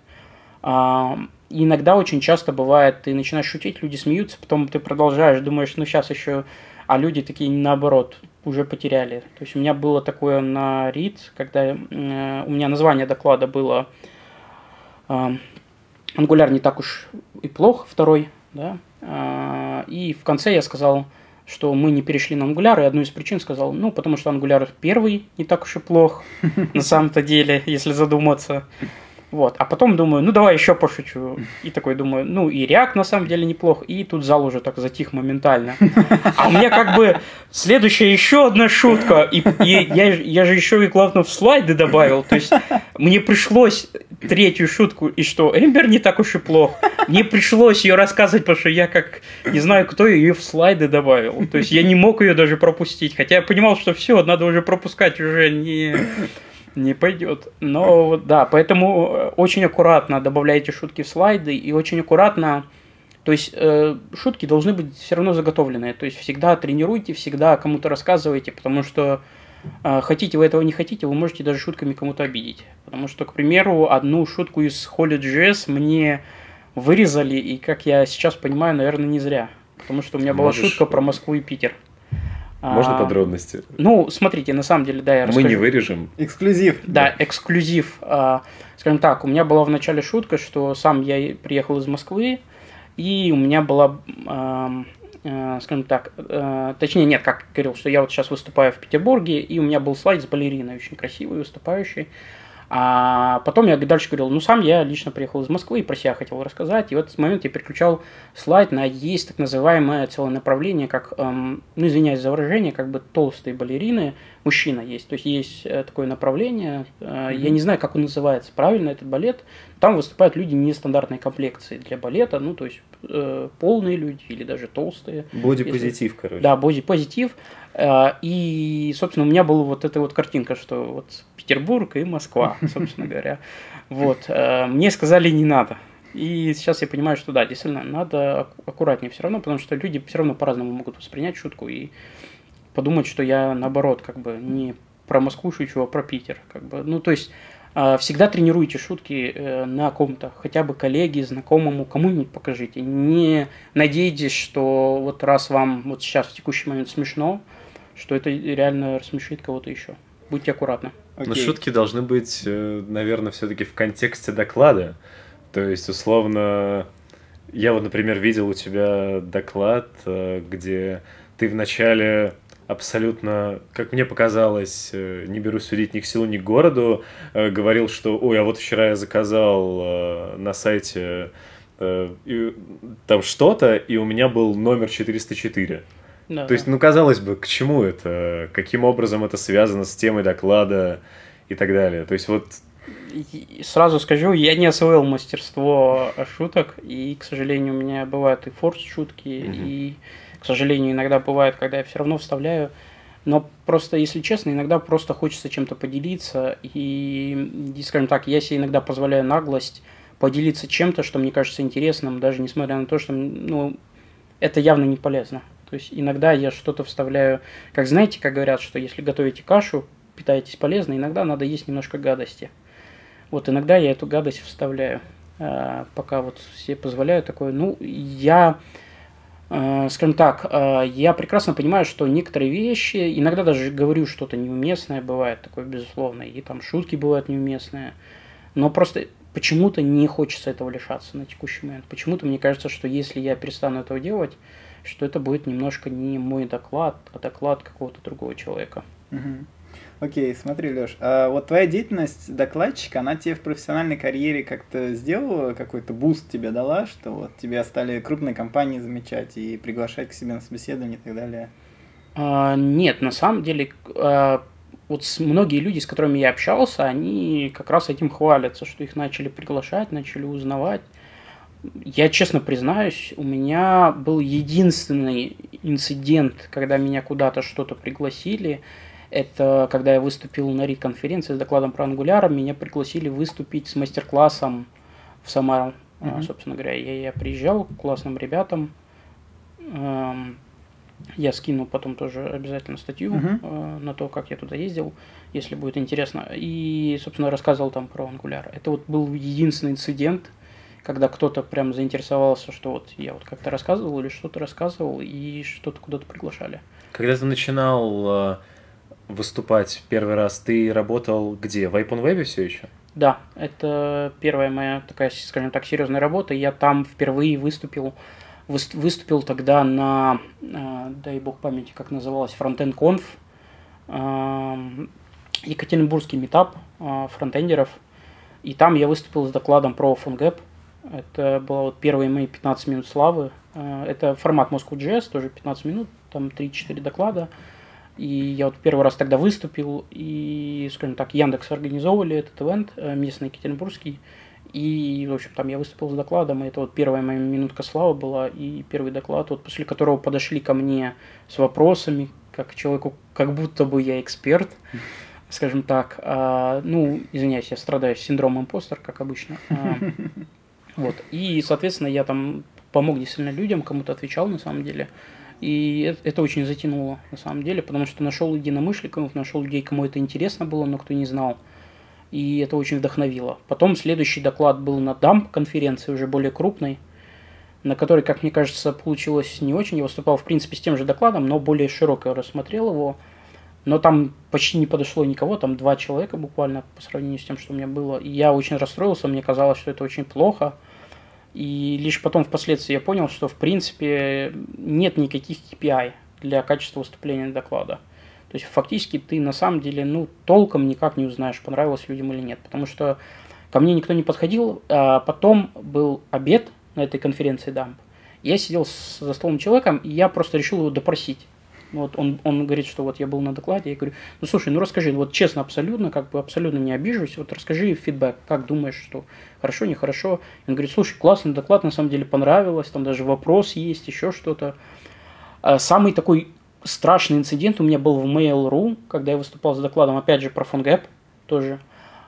А, иногда очень часто бывает, ты начинаешь шутить, люди смеются, потом ты продолжаешь, думаешь, ну сейчас еще, а люди такие наоборот, уже потеряли. То есть у меня было такое на РИД, когда э, у меня название доклада было э, «Ангуляр не так уж и плохо», второй, да, э, и в конце я сказал что мы не перешли на Angular, и одну из причин сказал, ну, потому что Angular первый не так уж и плох, на самом-то деле, если задуматься. Вот. А потом думаю, ну давай еще пошучу. И такой думаю, ну и React на самом деле неплох. И тут зал уже так затих моментально. А меня как бы следующая еще одна шутка. И, и я, я же еще и главное в слайды добавил. То есть мне пришлось третью шутку, и что, Эмбер не так уж и плох. Мне пришлось ее рассказывать, потому что я как, не знаю кто, ее в слайды добавил. То есть я не мог ее даже пропустить. Хотя я понимал, что все, надо уже пропускать, уже не, не пойдет. Но да, поэтому э, очень аккуратно добавляйте шутки в слайды и очень аккуратно то есть э, шутки должны быть все равно заготовленные. То есть всегда тренируйте, всегда кому-то рассказывайте, потому что э, хотите вы этого не хотите, вы можете даже шутками кому-то обидеть. Потому что, к примеру, одну шутку из Holy JS мне вырезали, и как я сейчас понимаю, наверное, не зря. Потому что у меня была
Можешь-
шутка про Москву и Питер.
Можно
А,
подробности?
Ну, смотрите, на самом деле, да, я
Мы
расскажу.
не вырежем.
Эксклюзив.
Да, эксклюзив. А, Скажем так, у меня была в начале шутка, что сам я приехал из Москвы, и у меня была, а, скажем так, а, точнее, нет, как говорил, что я вот сейчас выступаю в Петербурге, и у меня был слайд с балериной, очень красивый, выступающий. А потом я дальше говорил, ну сам я лично приехал из Москвы и про себя хотел рассказать. И в этот момент я переключал слайд на есть так называемое целое направление, как, эм, ну извиняюсь за выражение, как бы толстые балерины, мужчина есть. То есть есть э, такое направление, э, я не знаю, как он называется правильно, этот балет. Там выступают люди нестандартной комплекции для балета, ну то есть э, полные люди или даже толстые.
Бодипозитив, короче.
Да, боди-позитив. Э, И, собственно, у меня была вот эта вот картинка, что вот Петербург и Москва, [laughs] собственно говоря. Вот. э, Мне сказали, не надо. И сейчас я понимаю, что да, действительно, надо ак- аккуратнее все равно, потому что люди все равно по-разному могут воспринять шутку и подумать, что я наоборот, как бы не про Москву шучу, а про Питер. Как бы. Ну, то есть э, всегда тренируйте шутки э, на ком-то, хотя бы коллеге, знакомому, кому-нибудь покажите. Не надейтесь, что вот раз вам вот сейчас в текущий момент смешно, что это реально рассмешит кого-то еще. Будьте аккуратны.
Но
Окей.
шутки должны быть, э, наверное, все-таки в контексте доклада. То есть, условно, я вот, например, видел у тебя доклад, э, где ты вначале абсолютно, как мне показалось, э, не беру судить ни к селу, ни к городу, говорил, что, ой, а вот вчера я заказал на сайте там что-то, и у меня был номер 404.
Да,
То есть, ну, казалось бы, к чему это? Каким образом это связано с темой доклада и так далее? То есть, вот,
И Сразу скажу, я не освоил мастерство шуток, и, к сожалению, у меня бывают и форс шутки,
Мгм.
и, к сожалению, иногда бывает, когда я все равно вставляю. Но просто, если честно, иногда просто хочется чем-то поделиться, и, и, скажем так, я себе иногда позволяю наглость поделиться чем-то, что мне кажется интересным, даже несмотря на то, что, ну, это явно не полезно. То есть иногда я что-то вставляю, как знаете, как говорят, что если готовите кашу, питаетесь полезно, иногда надо есть немножко гадости. Вот иногда я эту гадость вставляю, а, пока вот себе позволяю такое. Ну, я, а, скажем так, а, я прекрасно понимаю, что некоторые вещи, иногда даже говорю что-то неуместное, бывает такое, безусловно, и там шутки бывают неуместные, но просто почему-то не хочется этого лишаться на текущий момент. Почему-то мне кажется, что если я перестану этого делать, что это будет немножко не мой доклад, а доклад какого-то другого человека.
Мгм. Окей, смотри, Леш, а вот твоя деятельность докладчика, она тебе в профессиональной карьере как-то сделала какой-то boost тебе дала, что вот тебя стали крупные компании замечать и приглашать к себе на собеседование и так далее?
А, нет, на самом деле, а, вот многие люди, с которыми я общался, они как раз этим хвалятся, что их начали приглашать, начали узнавать. Я честно признаюсь, у меня был единственный инцидент, когда меня куда-то что-то пригласили. Это когда я выступил на РИД-конференции с докладом про Angular, меня пригласили выступить с мастер-классом в Самару.
Мгм.
Собственно говоря, я, я приезжал к классным ребятам. Эм, Я скину потом тоже обязательно статью э, на то, как я туда ездил, если будет интересно. И, собственно, рассказывал там про Angular. Это вот был единственный инцидент, когда кто-то прям заинтересовался, что вот я вот как-то рассказывал или что-то рассказывал, и что-то куда-то приглашали.
когда ты начинал э, выступать первый раз, ты работал где? В iPhone все еще?
Да, это первая моя такая, скажем так, серьезная работа. Я там впервые выступил, выс- выступил тогда на, э, дай бог памяти, как называлось, Frontend Conf, эм, Екатеринбургский метап э, фронтендеров. И там я выступил с докладом про PhoneGap. Это было вот первые мои 15 минут славы. Э, Это формат Moscow.js, тоже 15 минут, там 3-4 доклада. И я вот первый раз тогда выступил, и, скажем так, Яндекс организовывали этот ивент э, местный, екатеринбургский. И, в общем, там я выступил с докладом, и это вот первая моя минутка славы была, и первый доклад, вот после которого подошли ко мне с вопросами, как человеку, как будто бы я эксперт, скажем так. А, ну, извиняюсь, я страдаю синдромом импостер, как обычно. А, вот. И, соответственно, я там помог действительно людям, кому-то отвечал на самом деле. И это очень затянуло, на самом деле, потому что нашел единомышленников, нашел людей, кому это интересно было, но кто не знал и это очень вдохновило. Потом следующий доклад был на дамп конференции, уже более крупной, на которой, как мне кажется, получилось не очень. Я выступал, в принципе, с тем же докладом, но более широко рассмотрел его. Но там почти не подошло никого, там два человека буквально по сравнению с тем, что у меня было. И я очень расстроился, мне казалось, что это очень плохо. И лишь потом впоследствии я понял, что в принципе нет никаких KPI для качества выступления доклада. То есть фактически ты на самом деле ну, толком никак не узнаешь, понравилось людям или нет. Потому что ко мне никто не подходил. А потом был обед на этой конференции Дамп. Я сидел за столом человеком, и я просто решил его допросить. Вот он, он говорит, что вот я был на докладе, я говорю, ну слушай, ну расскажи, вот честно, абсолютно, как бы абсолютно не обижусь, вот расскажи фидбэк, как думаешь, что хорошо, нехорошо. Он говорит, слушай, классный доклад, на самом деле понравилось, там даже вопрос есть, еще что-то. А самый такой страшный инцидент у меня был в Mail.ru, когда я выступал с докладом, опять же, про PhoneGap тоже.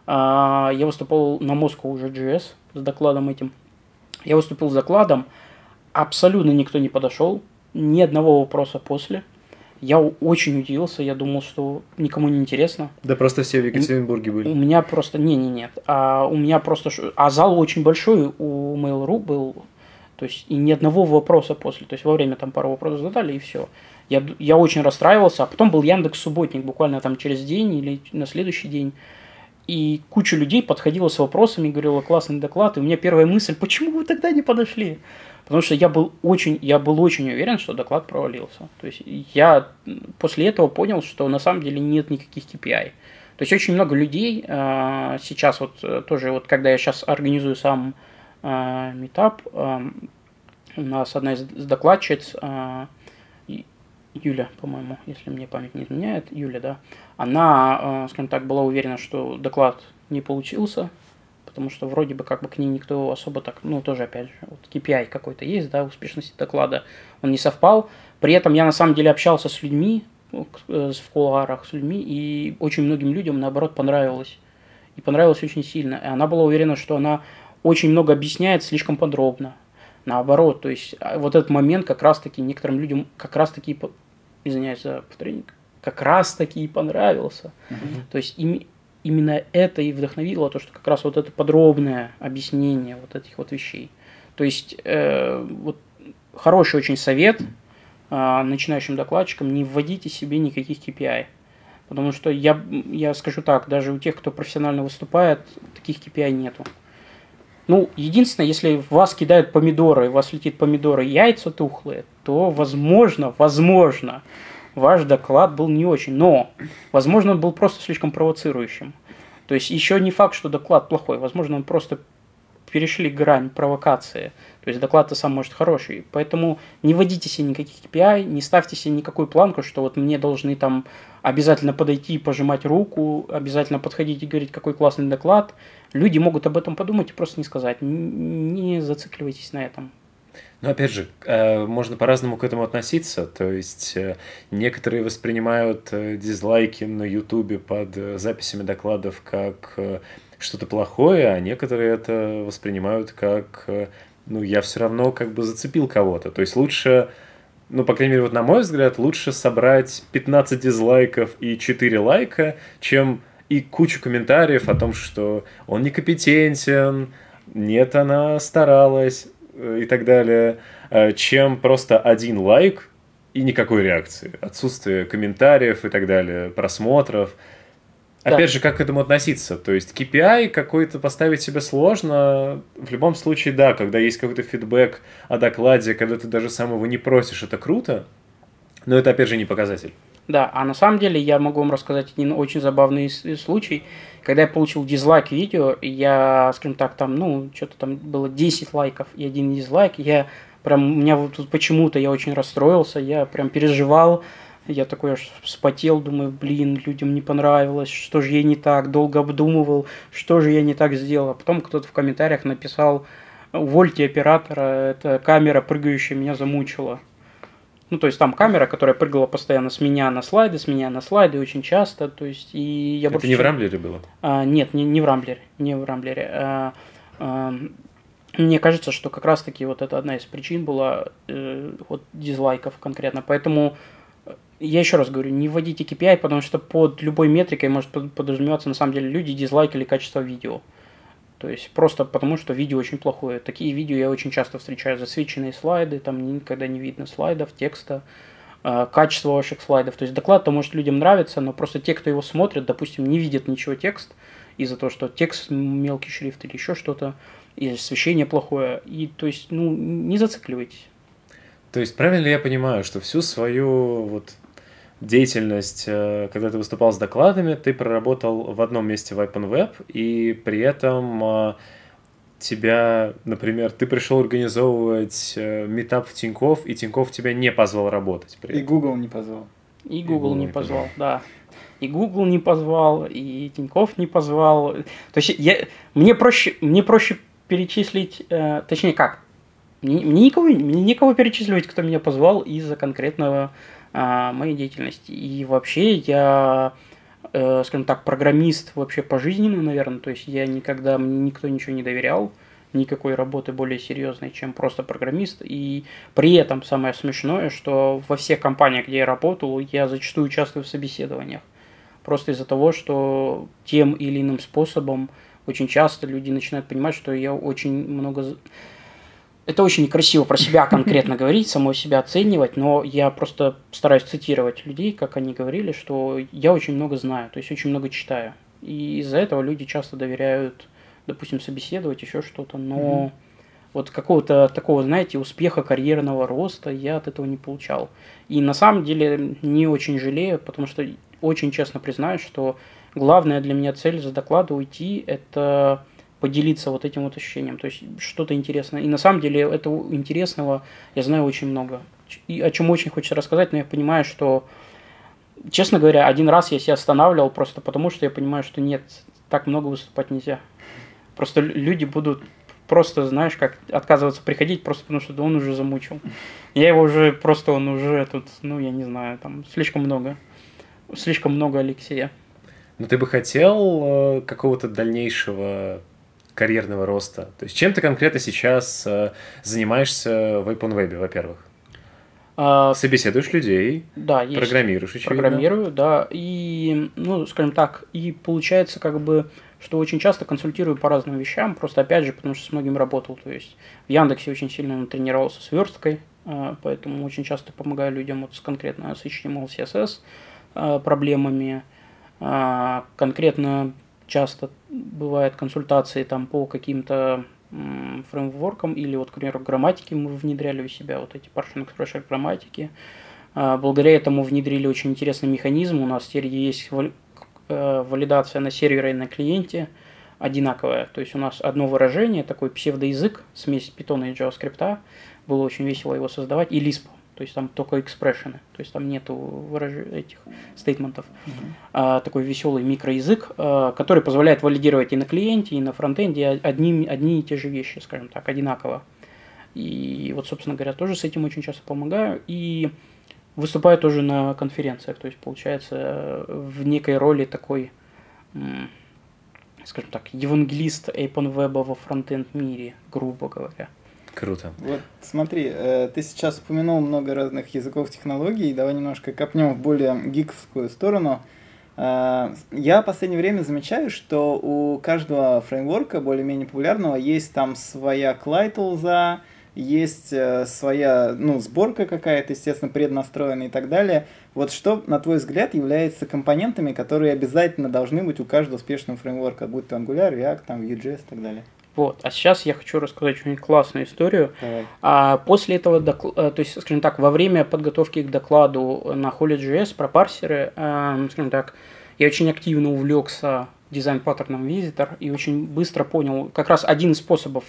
А, я выступал на Moscow уже GS с докладом этим. Я выступил с докладом, абсолютно никто не подошел, ни одного вопроса после. Я очень удивился, я думал, что никому не интересно.
Да просто все в Екатеринбурге были.
У меня просто... Не, не, нет. А у меня просто... А зал очень большой у Mail.ru был. То есть и ни одного вопроса после. То есть во время там пару вопросов задали и все. Я, я очень расстраивался, а потом был Яндекс Субботник буквально там через день или на следующий день. И куча людей подходила с вопросами, говорила, классный доклад. И у меня первая мысль, почему вы тогда не подошли? Потому что я был очень, я был очень уверен, что доклад провалился. То есть я после этого понял, что на самом деле нет никаких KPI. То есть очень много людей э, сейчас вот э, тоже вот когда я сейчас организую сам э, э, у нас одна из докладчиц э, Юля, по-моему, если мне память не изменяет, Юля, да, она, э, скажем так, была уверена, что доклад не получился, потому что вроде бы как бы к ней никто особо так, ну, тоже, опять же, вот KPI какой-то есть, да, успешности доклада, он не совпал. При этом я, на самом деле, общался с людьми, э, в кулуарах с людьми, и очень многим людям, наоборот, понравилось. И понравилось очень сильно. И она была уверена, что она очень много объясняет слишком подробно. Наоборот, то есть а, вот этот момент как раз-таки некоторым людям как раз-таки извиняюсь за повторение, как раз таки и понравился. Угу. То есть им, именно это и вдохновило то, что как раз вот это подробное объяснение вот этих вот вещей. То есть э, вот хороший очень совет э, начинающим докладчикам, не вводите себе никаких KPI. Потому что я, я скажу так, даже у тех, кто профессионально выступает, таких KPI нету. Ну, единственное, если вас кидают помидоры, у вас летит помидоры, яйца тухлые, то, возможно, возможно, ваш доклад был не очень. Но, возможно, он был просто слишком провоцирующим. То есть, еще не факт, что доклад плохой. Возможно, он просто перешли грань провокации. То есть доклад-то сам может хороший. Поэтому не вводите себе никаких KPI, не ставьте себе никакую планку, что вот мне должны там обязательно подойти и пожимать руку, обязательно подходить и говорить, какой классный доклад. Люди могут об этом подумать и просто не сказать. Не зацикливайтесь на этом.
Но опять же, э, можно по-разному к этому относиться. То есть э, некоторые воспринимают э, дизлайки на Ютубе под записями докладов как что-то плохое, а некоторые это воспринимают как ну, я все равно как бы зацепил кого-то. То есть лучше, ну, по крайней мере, вот на мой взгляд, лучше собрать 15 дизлайков и 4 лайка, чем и кучу комментариев о том, что он некомпетентен, нет, она старалась и так далее, э, чем просто один лайк и никакой реакции, отсутствие комментариев и так далее, просмотров. Опять же, как к этому относиться? То есть KPI какой-то поставить себе сложно. В любом случае, да, когда есть какой-то фидбэк о докладе, когда ты даже самого не просишь, это круто. Но это, опять же, не показатель.
Да, а на самом деле я могу вам рассказать один очень забавный случай. Когда я получил дизлайк видео, я, скажем так, там, ну, что-то там было 10 лайков и один дизлайк, я прям, у меня вот тут почему-то я очень расстроился, я прям переживал, Я такой аж вспотел, думаю, блин, людям не понравилось, что же я не так, долго обдумывал, что же я не так сделал. А потом кто-то в комментариях написал, увольте оператора, эта камера прыгающая меня замучила. Ну, то есть там камера, которая прыгала постоянно с меня на слайды, с меня на слайды очень часто. То есть, и я
Это не в Рамблере было?
А, нет, не, не в Рамблере. Не в Рамблере. А, а, мне кажется, что как раз-таки вот это одна из причин была э, вот дизлайков конкретно. Поэтому э, я еще раз говорю, не вводите KPI, потому что под любой метрикой может подразумеваться на самом деле люди дизлайкали качество видео. То есть просто потому, что видео очень плохое. Такие видео я очень часто встречаю. Засвеченные слайды, там никогда не видно слайдов, текста, э, качество ваших слайдов. То есть доклад-то может людям нравиться, но просто те, кто его смотрит, допустим, не видят ничего текст из-за того, что текст мелкий шрифт или еще что-то, и освещение плохое. И то есть, ну, не зацикливайтесь.
То есть правильно ли я понимаю, что всю свою вот деятельность, э, когда ты выступал с докладами, ты проработал в одном месте в OpenWeb, и при этом э, тебя, например, ты пришел организовывать э, метап в Тиньков, и Тиньков тебя не позвал работать.
И Google не позвал.
И Google, и Google не, не позвал, позвал, да. И Google не позвал, и Тиньков не позвал. То есть я, мне, проще, мне проще перечислить, э, точнее как, мне, мне, никого, мне никого перечисливать, кто меня позвал из-за конкретного моей деятельности. И вообще я, э, скажем так, программист вообще пожизненно, наверное. То есть я никогда, мне никто ничего не доверял, никакой работы более серьезной, чем просто программист. И при этом самое смешное, что во всех компаниях, где я работал, я зачастую участвую в собеседованиях. Просто из-за того, что тем или иным способом очень часто люди начинают понимать, что я очень много это очень некрасиво про себя [laughs] конкретно говорить, самого себя оценивать, но я просто стараюсь цитировать людей, как они говорили, что я очень много знаю, то есть очень много читаю. И из-за этого люди часто доверяют, допустим, собеседовать, еще что-то, но mm-hmm. вот какого-то такого, знаете, успеха карьерного роста я от этого не получал. И на самом деле не очень жалею, потому что очень честно признаюсь, что главная для меня цель за доклада уйти – это поделиться вот этим вот ощущением, то есть что-то интересное. И на самом деле этого интересного я знаю очень много. И о чем очень хочется рассказать, но я понимаю, что, честно говоря, один раз я себя останавливал просто потому, что я понимаю, что нет, так много выступать нельзя. Просто люди будут просто, знаешь, как отказываться приходить, просто потому что он уже замучил. Я его уже, просто он уже тут, ну, я не знаю, там слишком много. Слишком много Алексея.
Ну, ты бы хотел э, какого-то дальнейшего карьерного роста? То есть чем ты конкретно сейчас э, занимаешься в OpenWeb, во-первых? А, Собеседуешь людей,
да,
есть. программируешь, очевидно.
Программирую, да. И, ну, скажем так, и получается как бы, что очень часто консультирую по разным вещам, просто опять же, потому что с многим работал. То есть в Яндексе очень сильно тренировался с версткой, э, поэтому очень часто помогаю людям вот с конкретно с HTML, CSS э, проблемами. А, конкретно часто бывают консультации там по каким-то фреймворкам или вот, к примеру, грамматики мы внедряли у себя, вот эти partial expression грамматики. А, благодаря этому внедрили очень интересный механизм. У нас теперь есть э, валидация на сервере и на клиенте одинаковая. То есть у нас одно выражение, такой псевдоязык, смесь питона и JavaScript. Было очень весело его создавать. И Lisp то есть там только экспрессионы, то есть там нету выраж... этих стейтментов. Uh-huh. А, такой веселый микроязык, а, который позволяет валидировать и на клиенте, и на фронтенде одни, одни и те же вещи, скажем так, одинаково. И вот, собственно говоря, тоже с этим очень часто помогаю. И выступаю тоже на конференциях, то есть получается в некой роли такой, скажем так, евангелист OpenWeb во фронтенд мире, грубо говоря.
Круто.
Вот смотри, э, ты сейчас упомянул много разных языков технологий, давай немножко копнем в более гиковскую сторону. Э, я в последнее время замечаю, что у каждого фреймворка более-менее популярного есть там своя клайтулза, есть э, своя ну, сборка какая-то, естественно, преднастроенная и так далее. Вот что, на твой взгляд, является компонентами, которые обязательно должны быть у каждого успешного фреймворка, будь то Angular, React, там, Vue.js и так далее?
Вот. А сейчас я хочу рассказать очень классную историю. Давай. А после этого, э, то есть, скажем так, во время подготовки к докладу на Holy.js про парсеры, э, скажем так, я очень активно увлекся дизайн-паттерном Visitor и очень быстро понял, как раз один из способов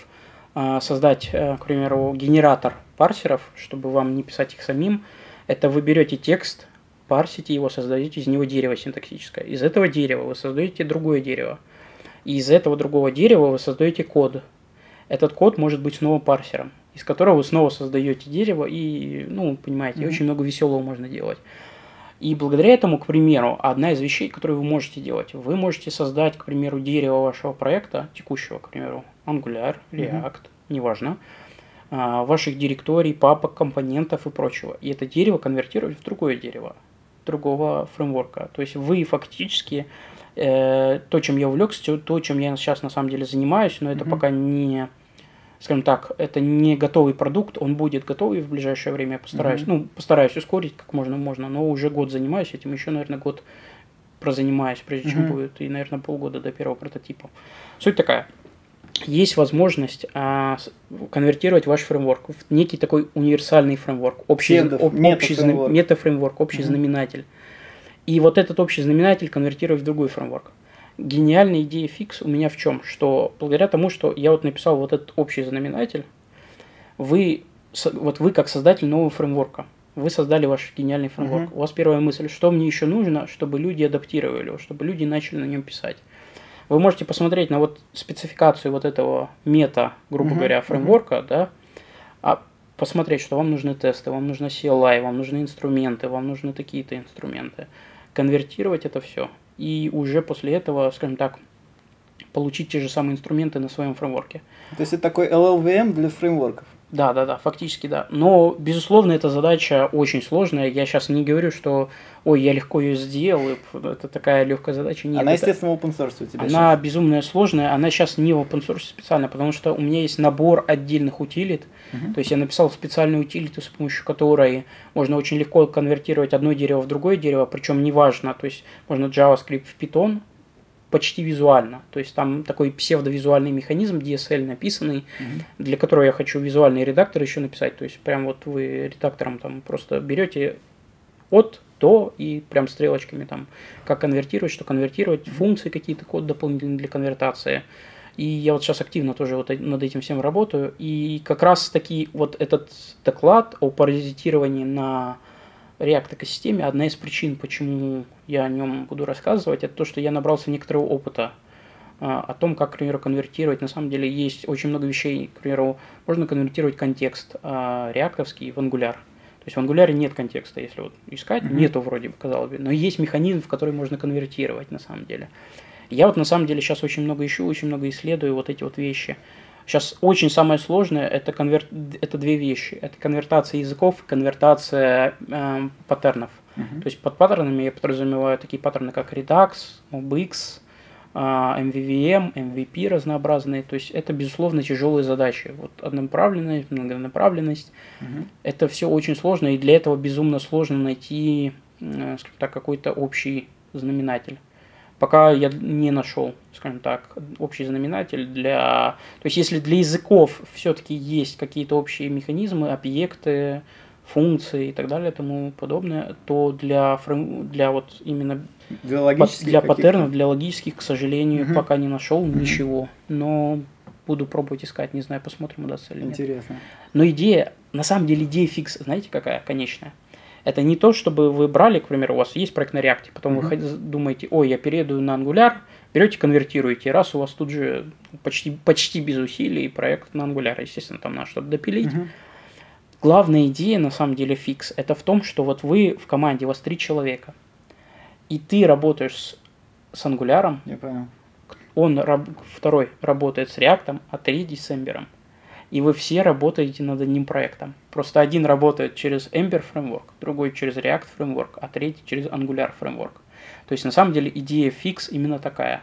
э, создать, к примеру, генератор парсеров, чтобы вам не писать их самим, это вы берете текст, парсите его, создаете из него дерево синтаксическое. Из этого дерева вы создаете другое дерево. И из этого другого дерева вы создаете код. Этот код может быть снова парсером, из которого вы снова создаете дерево, и, ну, понимаете, mm-hmm. очень много веселого можно делать. И благодаря этому, к примеру, одна из вещей, которые вы можете делать, вы можете создать, к примеру, дерево вашего проекта, текущего, к примеру, Angular, React, mm-hmm. неважно, а, ваших директорий, папок, компонентов и прочего. И это дерево конвертировать в другое дерево, другого фреймворка. То есть вы фактически э, то, чем я увлекся, то, чем я сейчас на самом деле занимаюсь, но это mm-hmm. пока не скажем так, это не готовый продукт, он будет готовый в ближайшее время, я постараюсь, mm-hmm. ну, постараюсь ускорить как можно можно, но уже год занимаюсь этим, еще, наверное, год прозанимаюсь, прежде mm-hmm. чем будет, и, наверное, полгода до первого прототипа. Суть такая, есть возможность а, конвертировать ваш фреймворк в некий такой универсальный фреймворк, общий, Метафреймворк. об, общий мета метафреймворк, общий mm-hmm. знаменатель. И вот этот общий знаменатель конвертировать в другой фреймворк гениальная идея фикс у меня в чем? Что благодаря тому, что я вот написал вот этот общий знаменатель, вы, вот вы как создатель нового фреймворка, вы создали ваш гениальный фреймворк. Uh-huh. У вас первая мысль, что мне еще нужно, чтобы люди адаптировали его, чтобы люди начали на нем писать. Вы можете посмотреть на вот спецификацию вот этого мета, грубо uh-huh. говоря, фреймворка, uh-huh. да, а посмотреть, что вам нужны тесты, вам нужны CLI, вам нужны инструменты, вам нужны такие-то инструменты. Конвертировать это все и уже после этого, скажем так, получить те же самые инструменты на своем фреймворке.
То есть это такой LLVM для фреймворков?
Да, да, да, фактически да. Но, безусловно, эта задача очень сложная. Я сейчас не говорю, что, ой, я легко ее сделал, это такая легкая задача.
Нет, она, это... естественно, open source у тебя
Она сейчас. безумная сложная, она сейчас не в open source специально, потому что у меня есть набор отдельных утилит. Uh-huh. То есть я написал специальную утилиту, с помощью которой можно очень легко конвертировать одно дерево в другое дерево, причем неважно, то есть можно JavaScript в Python, почти визуально. То есть там такой псевдовизуальный механизм DSL написанный, mm-hmm. для которого я хочу визуальный редактор еще написать. То есть прям вот вы редактором там просто берете от до и прям стрелочками там как конвертировать, что конвертировать, mm-hmm. функции какие-то, код дополнительный для конвертации. И я вот сейчас активно тоже вот над этим всем работаю. И как раз таки вот этот доклад о паразитировании на React экосистеме, одна из причин, почему я о нем буду рассказывать, это то, что я набрался некоторого опыта а, о том, как, к примеру, конвертировать. На самом деле есть очень много вещей, к примеру, можно конвертировать контекст а, реактовский в Angular. То есть в Angular нет контекста, если вот искать, mm-hmm. нету вроде бы, казалось бы, но есть механизм, в который можно конвертировать на самом деле. Я вот на самом деле сейчас очень много ищу, очень много исследую вот эти вот вещи. Сейчас очень самое сложное это, конвер... это две вещи. Это конвертация языков и конвертация э, паттернов. Uh-huh. То есть под паттернами я подразумеваю такие паттерны, как Redux, MobX, э, MVVM, MVP разнообразные. То есть это, безусловно, тяжелые задачи. Вот однонаправленность, многонаправленность. Uh-huh. Это все очень сложно, и для этого безумно сложно найти, э, скажем так, какой-то общий знаменатель пока я не нашел, скажем так, общий знаменатель для... То есть если для языков все-таки есть какие-то общие механизмы, объекты, функции и так далее, тому подобное, то для, фрейм... для вот именно
для, логических
для паттернов, для логических, к сожалению, угу. пока не нашел угу. ничего. Но буду пробовать искать, не знаю, посмотрим, удастся или
нет. Интересно.
Но идея, на самом деле идея фикс, знаете, какая конечная? Это не то, чтобы вы брали, к примеру, у вас есть проект на React, потом mm-hmm. вы думаете, ой, я перееду на Angular, берете, конвертируете, раз у вас тут же почти, почти без усилий проект на Angular, естественно, там надо что-то допилить. Mm-hmm. Главная идея, на самом деле, фикс, это в том, что вот вы в команде, у вас три человека, и ты работаешь с, с Angular,
Я понял.
он, второй, работает с React, а третий с Ember и вы все работаете над одним проектом. Просто один работает через Ember Framework, другой через React Framework, а третий через Angular Framework. То есть, на самом деле, идея фикс именно такая.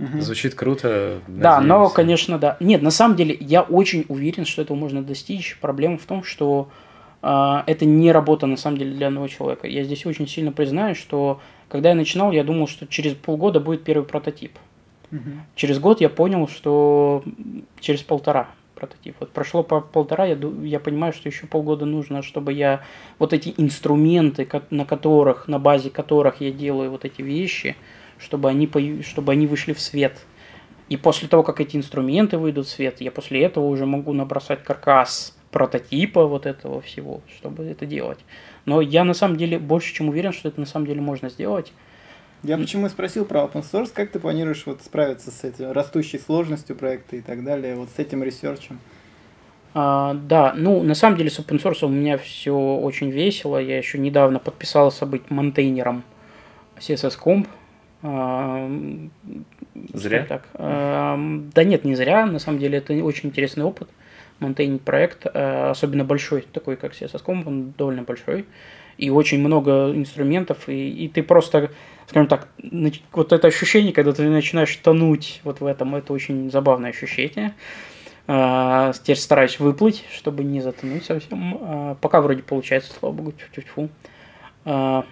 Угу. Звучит круто.
Надеемся. Да, но, конечно, да. Нет, на самом деле, я очень уверен, что этого можно достичь. Проблема в том, что э, это не работа, на самом деле, для одного человека. Я здесь очень сильно признаю, что когда я начинал, я думал, что через полгода будет первый прототип. Угу. Через год я понял, что через полтора прототип. Вот прошло по полтора, я, я понимаю, что еще полгода нужно, чтобы я вот эти инструменты, на которых, на базе которых я делаю вот эти вещи, чтобы они, чтобы они вышли в свет. И после того, как эти инструменты выйдут в свет, я после этого уже могу набросать каркас прототипа вот этого всего, чтобы это делать. Но я на самом деле больше чем уверен, что это на самом деле можно сделать.
Я почему спросил про open source, как ты планируешь вот справиться с этим растущей сложностью проекта и так далее, вот с этим ресерчем?
А, да, ну на самом деле с open source у меня все очень весело. Я еще недавно подписался быть монтейнером CSS Comp. А,
зря?
Так. А, да нет, не зря. На самом деле это очень интересный опыт. Монтейнить проект, а, особенно большой, такой как CSS Comp, он довольно большой. И очень много инструментов, и, и ты просто, скажем так, вот это ощущение, когда ты начинаешь тонуть вот в этом, это очень забавное ощущение. А, теперь стараюсь выплыть, чтобы не затонуть совсем. А, пока вроде получается, слава богу, тьфу-тьфу. А,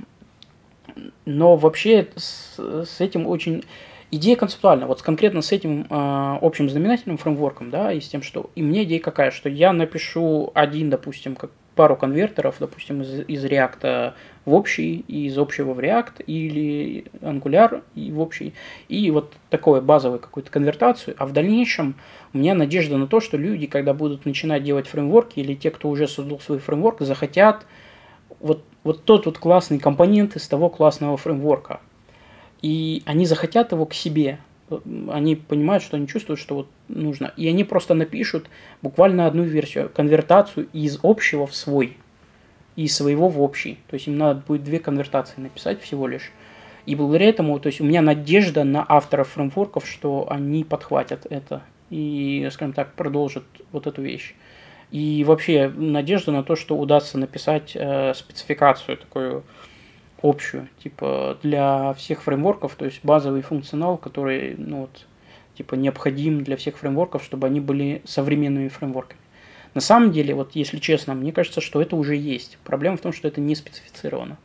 но вообще с, с этим очень... Идея концептуальна. Вот конкретно с этим э, общим знаменательным фреймворком, да, и с тем, что... И мне идея какая, что я напишу один, допустим, как пару конвертеров, допустим, из, из React в общий, и из общего в React, или Angular и в общий, и вот такое базовую какую-то конвертацию, а в дальнейшем у меня надежда на то, что люди, когда будут начинать делать фреймворки, или те, кто уже создал свой фреймворк, захотят вот, вот тот вот классный компонент из того классного фреймворка. И они захотят его к себе. Они понимают, что они чувствуют, что вот нужно. И они просто напишут буквально одну версию, конвертацию из общего в свой. И своего в общий. То есть им надо будет две конвертации написать всего лишь. И благодаря этому, то есть у меня надежда на авторов фреймворков, что они подхватят это и, скажем так, продолжат вот эту вещь. И вообще надежда на то, что удастся написать э, спецификацию такую общую, типа для всех фреймворков, то есть базовый функционал, который, ну вот, типа необходим для всех фреймворков, чтобы они были современными фреймворками. На самом деле, вот если честно, мне кажется, что это уже есть. Проблема в том, что это не специфицировано.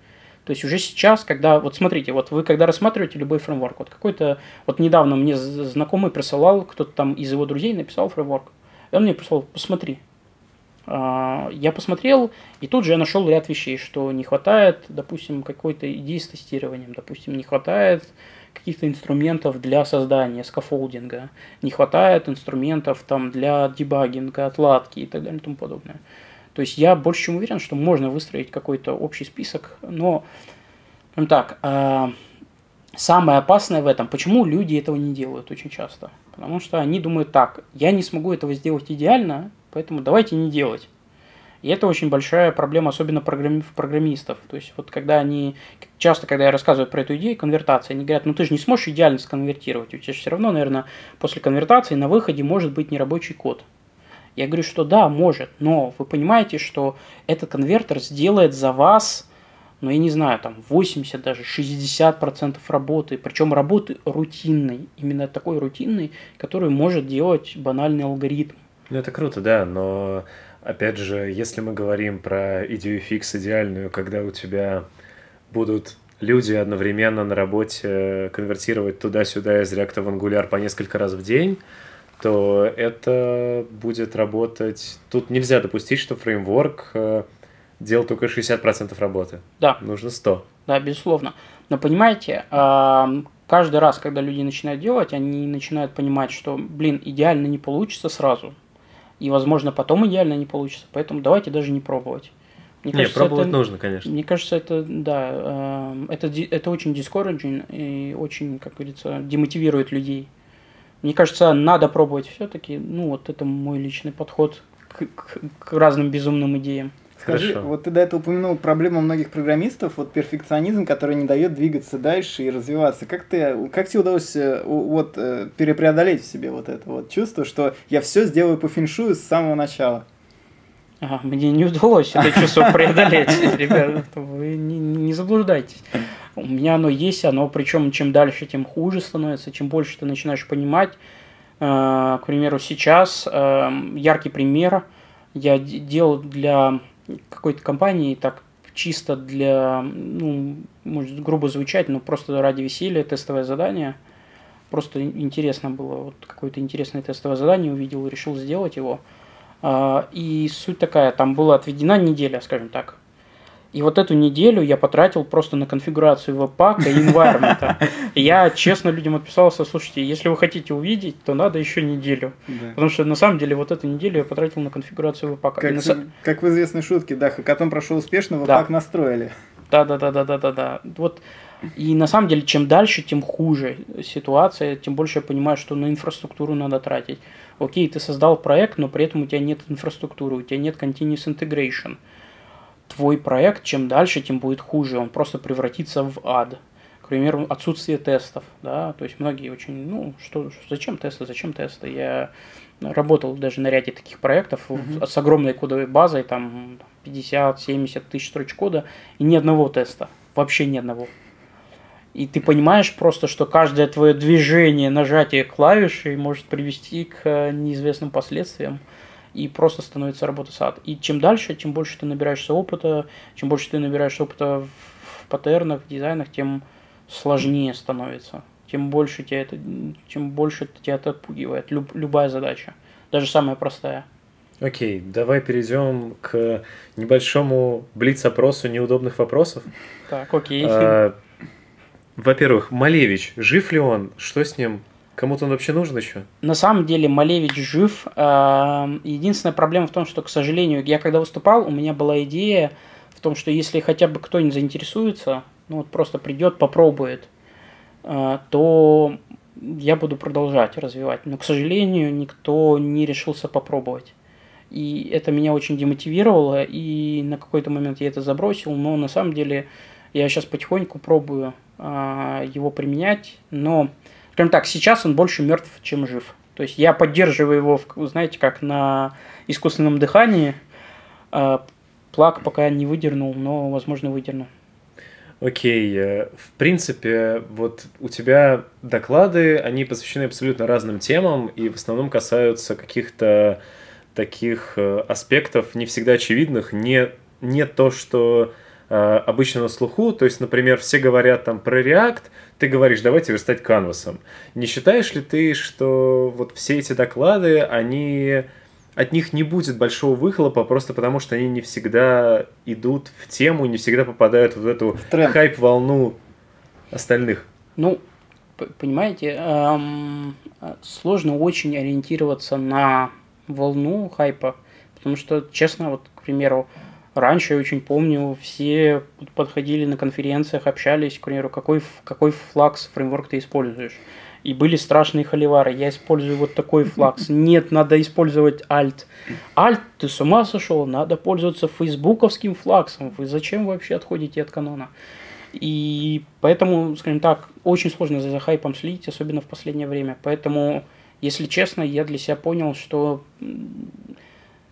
То есть уже сейчас, когда, вот смотрите, вот вы когда рассматриваете любой фреймворк, вот какой-то, вот недавно мне знакомый присылал, кто-то там из его друзей написал фреймворк, и он мне прислал, посмотри, я посмотрел, и тут же я нашел ряд вещей, что не хватает, допустим, какой-то идеи с тестированием, допустим, не хватает каких-то инструментов для создания скафолдинга, не хватает инструментов там для дебагинга, отладки и так далее и тому подобное. То есть я больше чем уверен, что можно выстроить какой-то общий список, но, прям так, э, самое опасное в этом, почему люди этого не делают очень часто? Потому что они думают так, я не смогу этого сделать идеально, Поэтому давайте не делать. И это очень большая проблема, особенно программи- программистов. То есть вот когда они, часто когда я рассказываю про эту идею конвертации, они говорят, ну ты же не сможешь идеально сконвертировать, у тебя же все равно, наверное, после конвертации на выходе может быть нерабочий код. Я говорю, что да, может, но вы понимаете, что этот конвертер сделает за вас, ну я не знаю, там 80, даже 60% работы, причем работы рутинной, именно такой рутинной, который может делать банальный алгоритм.
Ну, это круто, да, но, опять же, если мы говорим про идею фикс идеальную, когда у тебя будут люди одновременно на работе конвертировать туда-сюда из React в Angular по несколько раз в день, то это будет работать... Тут нельзя допустить, что фреймворк э, делал только 60% работы.
Да.
Нужно 100.
Да, безусловно. Но понимаете, каждый раз, когда люди начинают делать, они начинают понимать, что, блин, идеально не получится сразу и, возможно, потом идеально не получится. Поэтому давайте даже не пробовать.
Мне не, кажется, пробовать это, нужно, конечно.
Мне кажется, это, да, э, это, это очень discouraging и очень, как говорится, демотивирует людей. Мне кажется, надо пробовать все-таки. Ну, вот это мой личный подход к, к, к разным безумным идеям.
Скажи, Хорошо. вот ты до этого упомянул проблему многих программистов, вот перфекционизм, который не дает двигаться дальше и развиваться. Как ты, как тебе удалось э, вот э, перепреодолеть в себе вот это вот чувство, что я все сделаю по феншую с самого начала?
Ага, мне не удалось это чувство преодолеть, ребята, вы не, не заблуждайтесь. У меня оно есть, оно причем чем дальше, тем хуже становится, чем больше ты начинаешь понимать. Э, к примеру, сейчас яркий пример я делал для какой-то компании так чисто для, ну, может грубо звучать, но просто ради веселья тестовое задание. Просто интересно было, вот какое-то интересное тестовое задание увидел, решил сделать его. А, и суть такая, там была отведена неделя, скажем так. И вот эту неделю я потратил просто на конфигурацию веб-пака и environment. [laughs] я честно людям отписался, слушайте, если вы хотите увидеть, то надо еще неделю. Да. Потому что на самом деле вот эту неделю я потратил на конфигурацию веб-пака.
Как, на... как в известной шутке, да, хакатон прошел успешно, веб-пак да. настроили.
Да, да, да, да, да, да, да. Вот и на самом деле, чем дальше, тем хуже ситуация, тем больше я понимаю, что на инфраструктуру надо тратить. Окей, ты создал проект, но при этом у тебя нет инфраструктуры, у тебя нет continuous integration твой проект, чем дальше, тем будет хуже. Он просто превратится в ад. К примеру, отсутствие тестов. Да? То есть многие очень, ну, что, зачем тесты, зачем тесты? Я работал даже на ряде таких проектов mm-hmm. с огромной кодовой базой, там 50-70 тысяч строчек кода, и ни одного теста. Вообще ни одного. И ты понимаешь просто, что каждое твое движение, нажатие клавиши может привести к э, неизвестным последствиям и просто становится работа сад. И чем дальше, чем больше ты набираешься опыта, чем больше ты набираешься опыта в паттернах, в дизайнах, тем сложнее становится. Тем больше тебя это, чем больше тебя это отпугивает. Люб, любая задача, даже самая простая.
Окей, okay, давай перейдем к небольшому блиц-опросу неудобных вопросов.
Так, окей. Okay. А,
во-первых, Малевич, жив ли он? Что с ним? Кому-то он вообще нужен еще?
На самом деле Малевич жив. Эм, единственная проблема в том, что, к сожалению, я когда выступал, у меня была идея в том, что если хотя бы кто-нибудь заинтересуется, ну вот просто придет, попробует, э, то я буду продолжать развивать. Но, к сожалению, никто не решился попробовать. И это меня очень демотивировало, и на какой-то момент я это забросил, но на самом деле я сейчас потихоньку пробую э, его применять, но Скажем так, сейчас он больше мертв, чем жив. То есть я поддерживаю его, знаете, как на искусственном дыхании. А, плак пока не выдернул, но, возможно, выдерну.
Окей, okay. в принципе, вот у тебя доклады, они посвящены абсолютно разным темам и в основном касаются каких-то таких э, аспектов не всегда очевидных, не, не то, что Э, обычно на слуху. То есть, например, все говорят там про React, ты говоришь, давайте верстать канвасом. Не считаешь ли ты, что вот все эти доклады, они от них не будет большого выхлопа, просто потому что они не всегда идут в тему, не всегда попадают в эту хайп-волну остальных.
Ну, понимаете, эм, сложно очень ориентироваться на волну хайпа, потому что, честно, вот, к примеру, Раньше, я очень помню, все подходили на конференциях, общались, к примеру, какой, какой флакс фреймворк ты используешь. И были страшные холивары. Я использую вот такой флакс. [laughs] Нет, надо использовать Alt. Alt, ты с ума сошел? Надо пользоваться фейсбуковским флаксом. Вы зачем вообще отходите от канона? И поэтому, скажем так, очень сложно за хайпом следить, особенно в последнее время. Поэтому, если честно, я для себя понял, что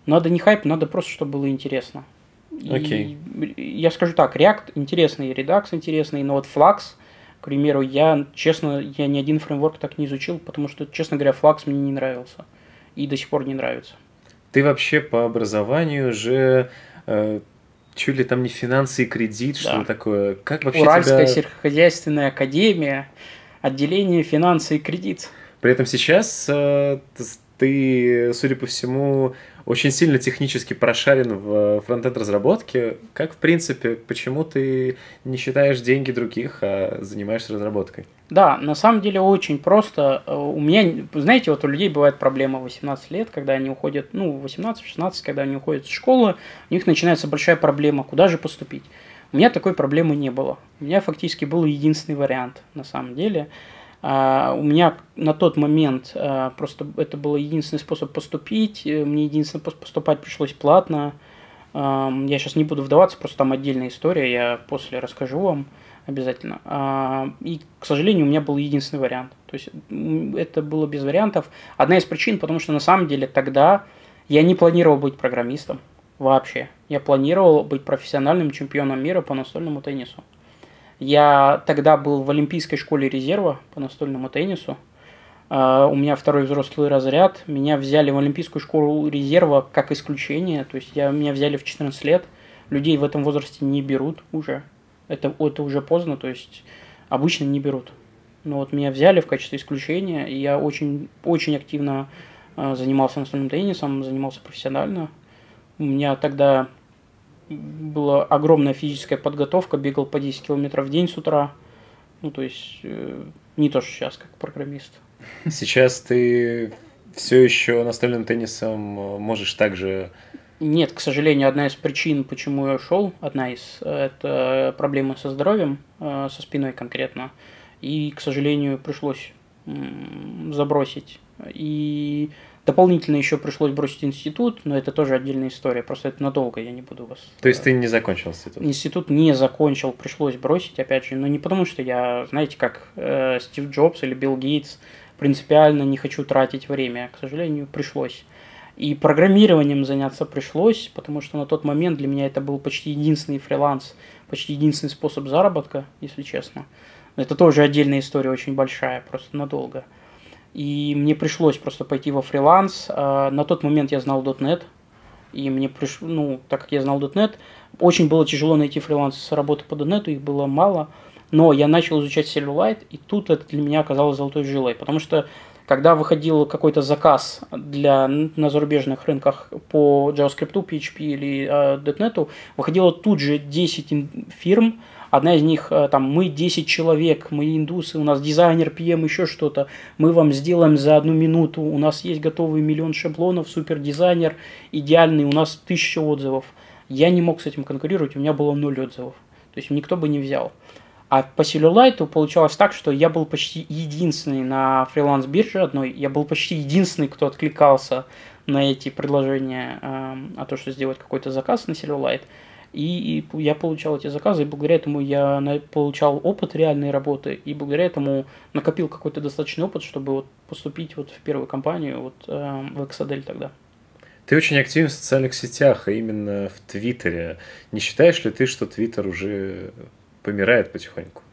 надо не хайп, надо просто, чтобы было интересно.
Окей.
И я скажу так, React интересный, Redux интересный, но вот Flux, к примеру, я, честно, я ни один фреймворк так не изучил, потому что, честно говоря, Flux мне не нравился. И до сих пор не нравится.
Ты вообще по образованию же э, чуть ли там не финансы и кредит, да. что такое? Как вообще
Уральская тебя... сельскохозяйственная академия, отделение финансы и кредит.
При этом сейчас э, ты, судя по всему, очень сильно технически прошарен в фронтенд разработке. Как, в принципе, почему ты не считаешь деньги других, а занимаешься разработкой?
Да, на самом деле очень просто. У меня, знаете, вот у людей бывает проблема в 18 лет, когда они уходят, ну, 18-16, когда они уходят из школы, у них начинается большая проблема, куда же поступить. У меня такой проблемы не было. У меня фактически был единственный вариант, на самом деле – Uh, у меня на тот момент uh, просто это был единственный способ поступить. Мне единственное поступать пришлось платно. Я сейчас не буду вдаваться, просто там отдельная история, я после расскажу вам обязательно. И, к сожалению, у меня был единственный вариант. То есть это было без вариантов. Одна из причин, потому что на самом деле тогда я не планировал быть программистом вообще. Я планировал быть профессиональным чемпионом мира по настольному теннису. Я тогда был в Олимпийской школе резерва по настольному теннису. Uh, у меня второй взрослый разряд. Меня взяли в Олимпийскую школу резерва как исключение. То есть я, меня взяли в 14 лет. Людей в этом возрасте не берут уже. Это, это уже поздно, то есть обычно не берут. Но вот меня взяли в качестве исключения, и я очень, очень активно uh, занимался настольным теннисом, занимался профессионально. У меня тогда была огромная физическая подготовка, бегал по 10 километров в день с утра. Ну, то есть, э, не то, что сейчас, как программист.
Сейчас ты все еще настольным теннисом можешь также...
Нет, к сожалению, одна из причин, почему я ушел, одна из, это проблемы со здоровьем, э, со спиной конкретно. И, к сожалению, пришлось забросить. И дополнительно еще пришлось бросить институт, но это тоже отдельная история. Просто это надолго, я не буду вас...
То есть ты не закончил институт?
Институт не закончил, пришлось бросить, опять же. Но не потому, что я, знаете, как э, Стив Джобс или Билл Гейтс, принципиально не хочу тратить время. К сожалению, пришлось. И программированием заняться пришлось, потому что на тот момент для меня это был почти единственный фриланс, почти единственный способ заработка, если честно. Это тоже отдельная история, очень большая, просто надолго. И мне пришлось просто пойти во фриланс. А, на тот момент я знал .NET, и мне пришло, ну, так как я знал .NET, очень было тяжело найти фриланс с работы по .NET, их было мало. Но я начал изучать Silverlight, и тут это для меня оказалось золотой жилой, потому что когда выходил какой-то заказ для, на зарубежных рынках по JavaScript, PHP или э, .NET, выходило тут же 10 фирм, Одна из них, э, там, мы 10 человек, мы индусы, у нас дизайнер, PM, еще что-то. Мы вам сделаем за одну минуту. У нас есть готовый миллион шаблонов, супер дизайнер, идеальный, у нас тысяча отзывов. Я не мог с этим конкурировать, у меня было ноль отзывов. То есть никто бы не взял. А по Silverlight получалось так, что я был почти единственный на фриланс-бирже одной, я был почти единственный, кто откликался на эти предложения э, о том, что сделать какой-то заказ на Silverlight. И я получал эти заказы, и благодаря этому я получал опыт реальной работы, и благодаря этому накопил какой-то достаточный опыт, чтобы вот поступить вот в первую компанию, вот э, в Exadel тогда.
Ты очень активен в социальных сетях, а именно в Твиттере. Не считаешь ли ты, что Твиттер уже помирает потихоньку?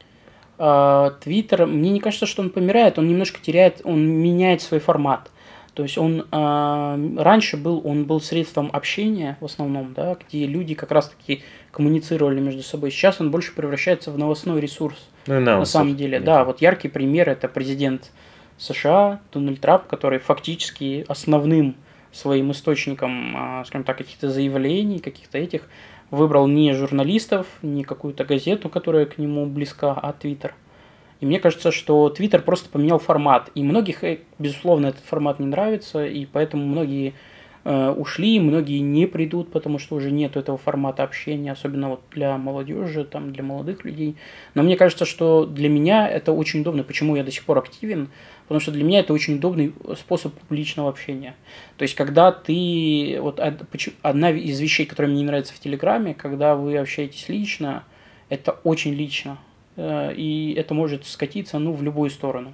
А, Твиттер, мне не кажется, что он помирает, он немножко теряет, он меняет свой формат. То есть он э, раньше был, он был средством общения в основном, да, где люди как раз-таки коммуницировали между собой. Сейчас он больше превращается в новостной ресурс. Ну, на самом деле, да. Вот яркий пример это президент США Дональд Трамп, который фактически основным своим источником, э, скажем так, каких-то заявлений, каких-то этих выбрал не журналистов, не какую-то газету, которая к нему близка, а Твиттер. И мне кажется, что Twitter просто поменял формат. И многих, э, безусловно, этот формат не нравится, и поэтому многие э, ушли, многие не придут, потому что уже нет этого формата общения, особенно вот для молодежи, там, для молодых людей. Но мне кажется, что для меня это очень удобно. Почему я до сих пор активен? Потому что для меня это очень удобный способ публичного общения. То есть, когда ты... Вот одна из вещей, которая мне не нравится в Телеграме, когда вы общаетесь лично, это очень лично. Э, и это может скатиться ну, в любую сторону.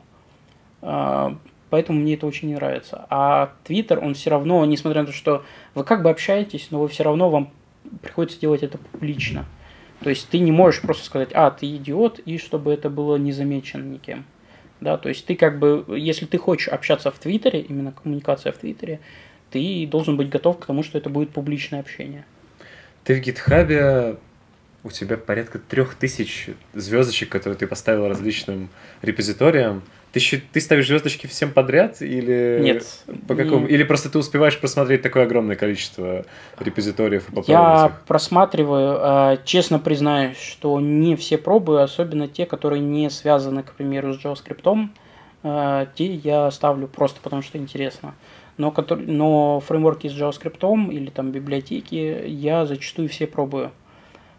А, поэтому мне это очень не нравится. А Твиттер, он все равно, несмотря на то, что вы как бы общаетесь, но вы все равно вам приходится делать это публично. То есть ты не можешь просто сказать, а, ты идиот, и чтобы это было не замечено никем. Да, то есть ты как бы, если ты хочешь общаться в Твиттере, именно коммуникация в Твиттере, ты должен быть готов к тому, что это будет публичное общение.
Ты в Гитхабе у тебя порядка трех тысяч звездочек, которые ты поставил различным репозиториям. Ты, ты ставишь звездочки всем подряд или
нет?
По какому? Не... Или просто ты успеваешь просмотреть такое огромное количество репозиториев
и Я их? просматриваю, а, честно признаюсь, что не все пробую, особенно те, которые не связаны, к примеру, с JavaScript. А, те я ставлю просто потому, что интересно. Но, но фреймворки с JavaScript или там библиотеки я зачастую все пробую.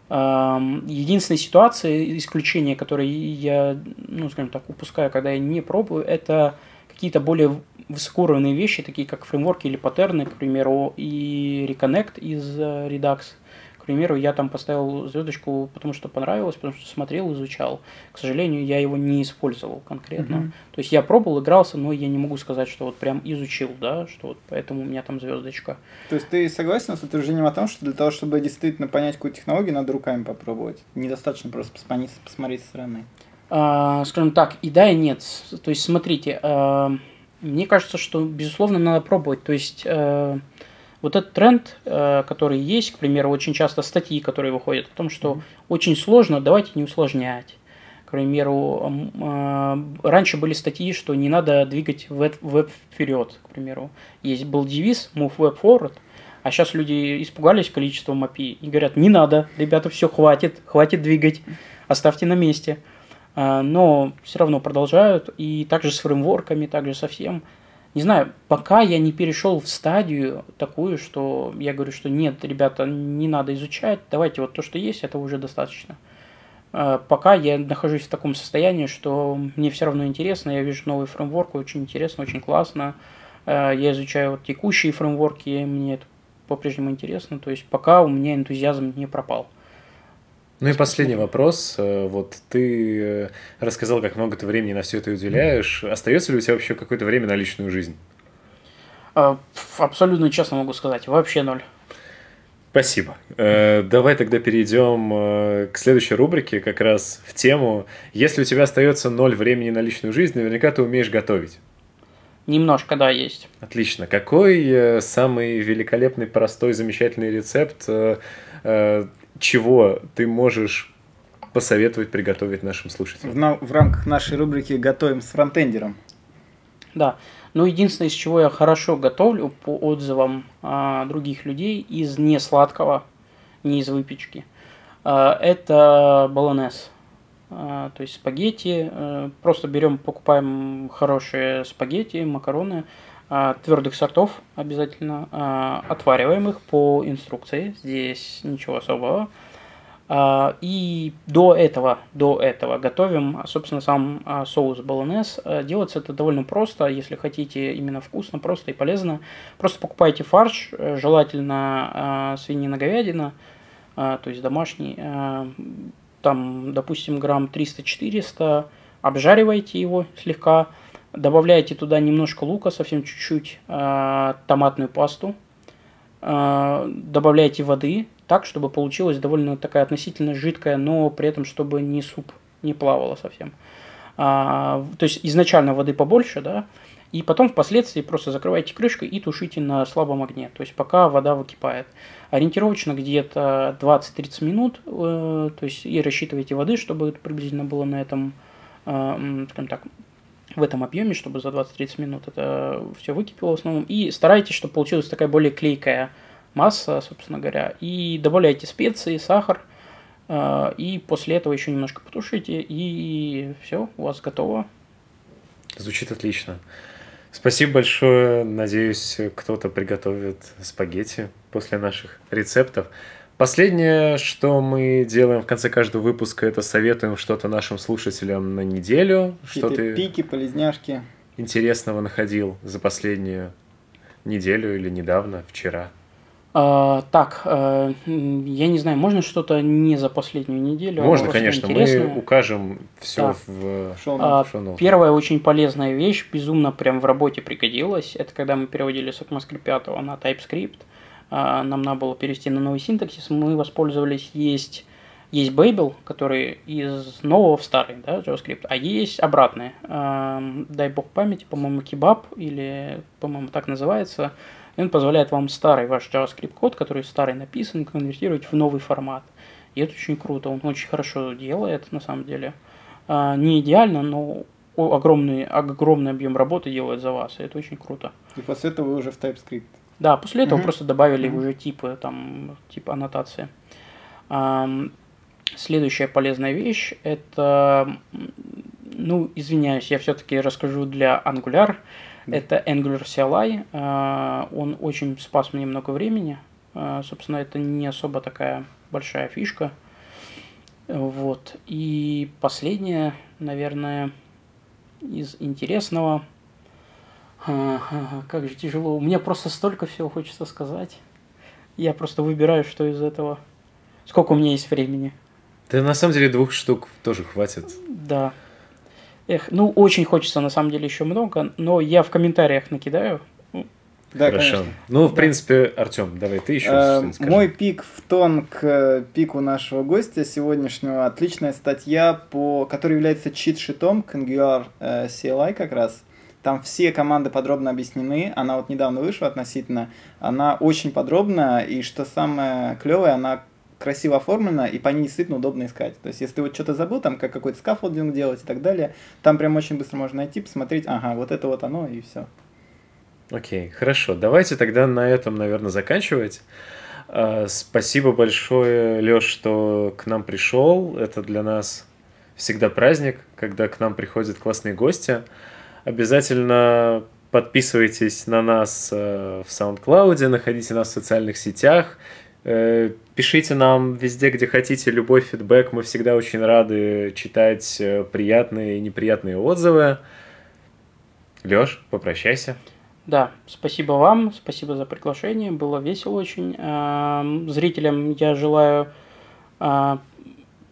Единственная ситуация, исключение, которое я, ну, скажем так, упускаю, когда я не пробую, это какие-то более высокоуровневые вещи, такие как фреймворки или паттерны, к примеру, и Reconnect из э, Redux – примеру, я там поставил звездочку, потому что понравилось, потому что смотрел, изучал. К сожалению, я его не использовал конкретно. Mm-hmm. То есть я пробовал, игрался, но я не могу сказать, что вот прям изучил, да, что вот поэтому у меня там звездочка.
То есть ты согласен с утверждением о том, что для того, чтобы действительно понять какую технологию, надо руками попробовать? Недостаточно просто посмотреть, посмотреть со стороны.
А, скажем так, и да, и нет. То есть смотрите, а, мне кажется, что безусловно надо пробовать. То есть а, вот этот тренд, э, который есть, к примеру, очень часто статьи, которые выходят о том, что очень сложно, давайте не усложнять. К примеру, э, раньше были статьи, что не надо двигать веб, вперед, к примеру. Есть был девиз Move Web Forward, А сейчас люди испугались количеством API и говорят, не надо, ребята, все, хватит, хватит двигать, оставьте на месте. А, но все равно продолжают, и также с фреймворками, также со всем. Не знаю, пока я не перешел в стадию такую, что я говорю, что нет, ребята, не надо изучать, давайте вот то, что есть, это уже достаточно. А, пока я нахожусь в таком состоянии, что мне все равно интересно, я вижу новый фреймворк, очень интересно, очень классно. А, я изучаю вот текущие фреймворки, мне это по-прежнему интересно, то есть пока у меня энтузиазм не пропал.
Ну и последний вопрос. Э, вот ты э, рассказал, как много ты времени на все это уделяешь. Остается ли у тебя вообще какое-то время на личную жизнь?
А, абсолютно честно могу сказать, вообще ноль.
Спасибо. Э, давай тогда перейдем к следующей рубрике, как раз в тему. Если у тебя остается ноль времени на личную жизнь, наверняка ты умеешь готовить.
Немножко, да, есть.
Отлично. Какой самый великолепный, простой, замечательный рецепт чего ты можешь посоветовать приготовить нашим слушателям?
В, на, в рамках нашей рубрики «Готовим с фронтендером».
Да. Ну, единственное, из чего я хорошо готовлю по отзывам а, других людей из несладкого, не из выпечки, а, это баланес. А, то есть спагетти. А, просто берем, покупаем хорошие спагетти, макароны, твердых сортов обязательно, а, отвариваем их по инструкции, здесь ничего особого. А, и до этого, до этого готовим, собственно, сам соус болонез. Делается это довольно просто, если хотите именно вкусно, просто и полезно. Просто покупайте фарш, э, желательно свинина-говядина, то есть домашний, там, допустим, грамм 300-400, обжаривайте его слегка, Добавляете туда немножко лука, совсем чуть-чуть, э, томатную пасту. Э, добавляете воды так, чтобы получилась довольно такая относительно жидкая, но при этом, чтобы не суп не плавало совсем. А, то есть изначально воды побольше, да, и потом впоследствии просто закрываете крышкой и тушите на слабом огне, то есть пока вода выкипает. Ориентировочно где-то 20-30 минут, э, то есть и рассчитывайте воды, чтобы приблизительно было на этом, э, скажем так, в этом объеме, чтобы за 20-30 минут это все выкипело в основном. И старайтесь, чтобы получилась такая более клейкая масса, собственно говоря. И добавляйте специи, сахар. Э, и после этого еще немножко потушите, и все, у вас готово.
Звучит отлично. Спасибо большое. Надеюсь, кто-то приготовит спагетти после наших рецептов. Последнее, что мы делаем в конце каждого выпуска, это советуем что-то нашим слушателям на неделю. Что
ты пики, полезняшки.
интересного находил за последнюю неделю или недавно, вчера?
А, так, а, я не знаю, можно что-то не за последнюю неделю?
А можно, конечно, мы укажем все да. в шоу
а, Первая очень полезная вещь, безумно прям в работе пригодилась, это когда мы переводили с ECMAScript 5 на TypeScript. А, нам надо было перевести на новый синтаксис, мы воспользовались, есть, есть Babel, который из нового в старый, да, JavaScript, а есть обратный, дай бог памяти, по-моему, Kebab, или, по-моему, так называется, и он позволяет вам старый ваш JavaScript код, который старый написан, конвертировать в новый формат. И это очень круто, он очень хорошо делает, на самом деле. А, не идеально, но огромный, огромный объем работы делает за вас, и это очень круто.
И после этого вы уже в TypeScript.
Да, после этого mm-hmm. просто добавили mm-hmm. уже типы, там, типа аннотации. Следующая полезная вещь это, ну, извиняюсь, я все-таки расскажу для Angular. Mm-hmm. Это Angular CLI. А, он очень спас мне много времени. А, собственно, это не особо такая большая фишка. Вот. И последнее, наверное, из интересного – как же тяжело. У меня просто столько всего хочется сказать. Я просто выбираю, что из этого. Сколько у меня есть времени.
Да на самом деле двух штук тоже хватит.
Да. Эх, ну очень хочется на самом деле еще много, но я в комментариях накидаю.
Да, Хорошо. Конечно. Ну, в да. принципе, Артем, давай ты еще
э, Мой пик в тон к э, пику нашего гостя сегодняшнего. Отличная статья, по, которая является чит-шитом к Angular э, CLI как раз. Там все команды подробно объяснены. Она вот недавно вышла относительно. Она очень подробная, и что самое клевое, она красиво оформлена, и по ней действительно удобно искать. То есть, если ты вот что-то забыл, там, как какой-то scaffolding делать и так далее, там прям очень быстро можно найти, посмотреть, ага, вот это вот оно, и все.
Окей, хорошо. Давайте тогда на этом, наверное, заканчивать. А, спасибо большое, Леш, что к нам пришел. Это для нас всегда праздник, когда к нам приходят классные гости. Обязательно подписывайтесь на нас э, в SoundCloud, находите нас в социальных сетях, э, пишите нам везде, где хотите, любой фидбэк. Мы всегда очень рады читать э, приятные и неприятные отзывы. Леш, попрощайся.
Да, спасибо вам, спасибо за приглашение, было весело очень. Эм, зрителям я желаю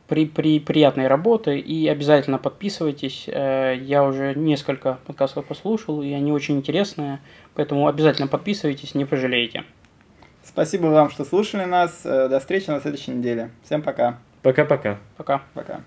при, при приятной работы и обязательно подписывайтесь. Э, я уже несколько подкастов послушал, и они очень интересные, поэтому обязательно подписывайтесь, не пожалеете.
Спасибо вам, что слушали нас. Э, до встречи на следующей неделе. Всем пока.
Пока-пока.
Пока.
Пока.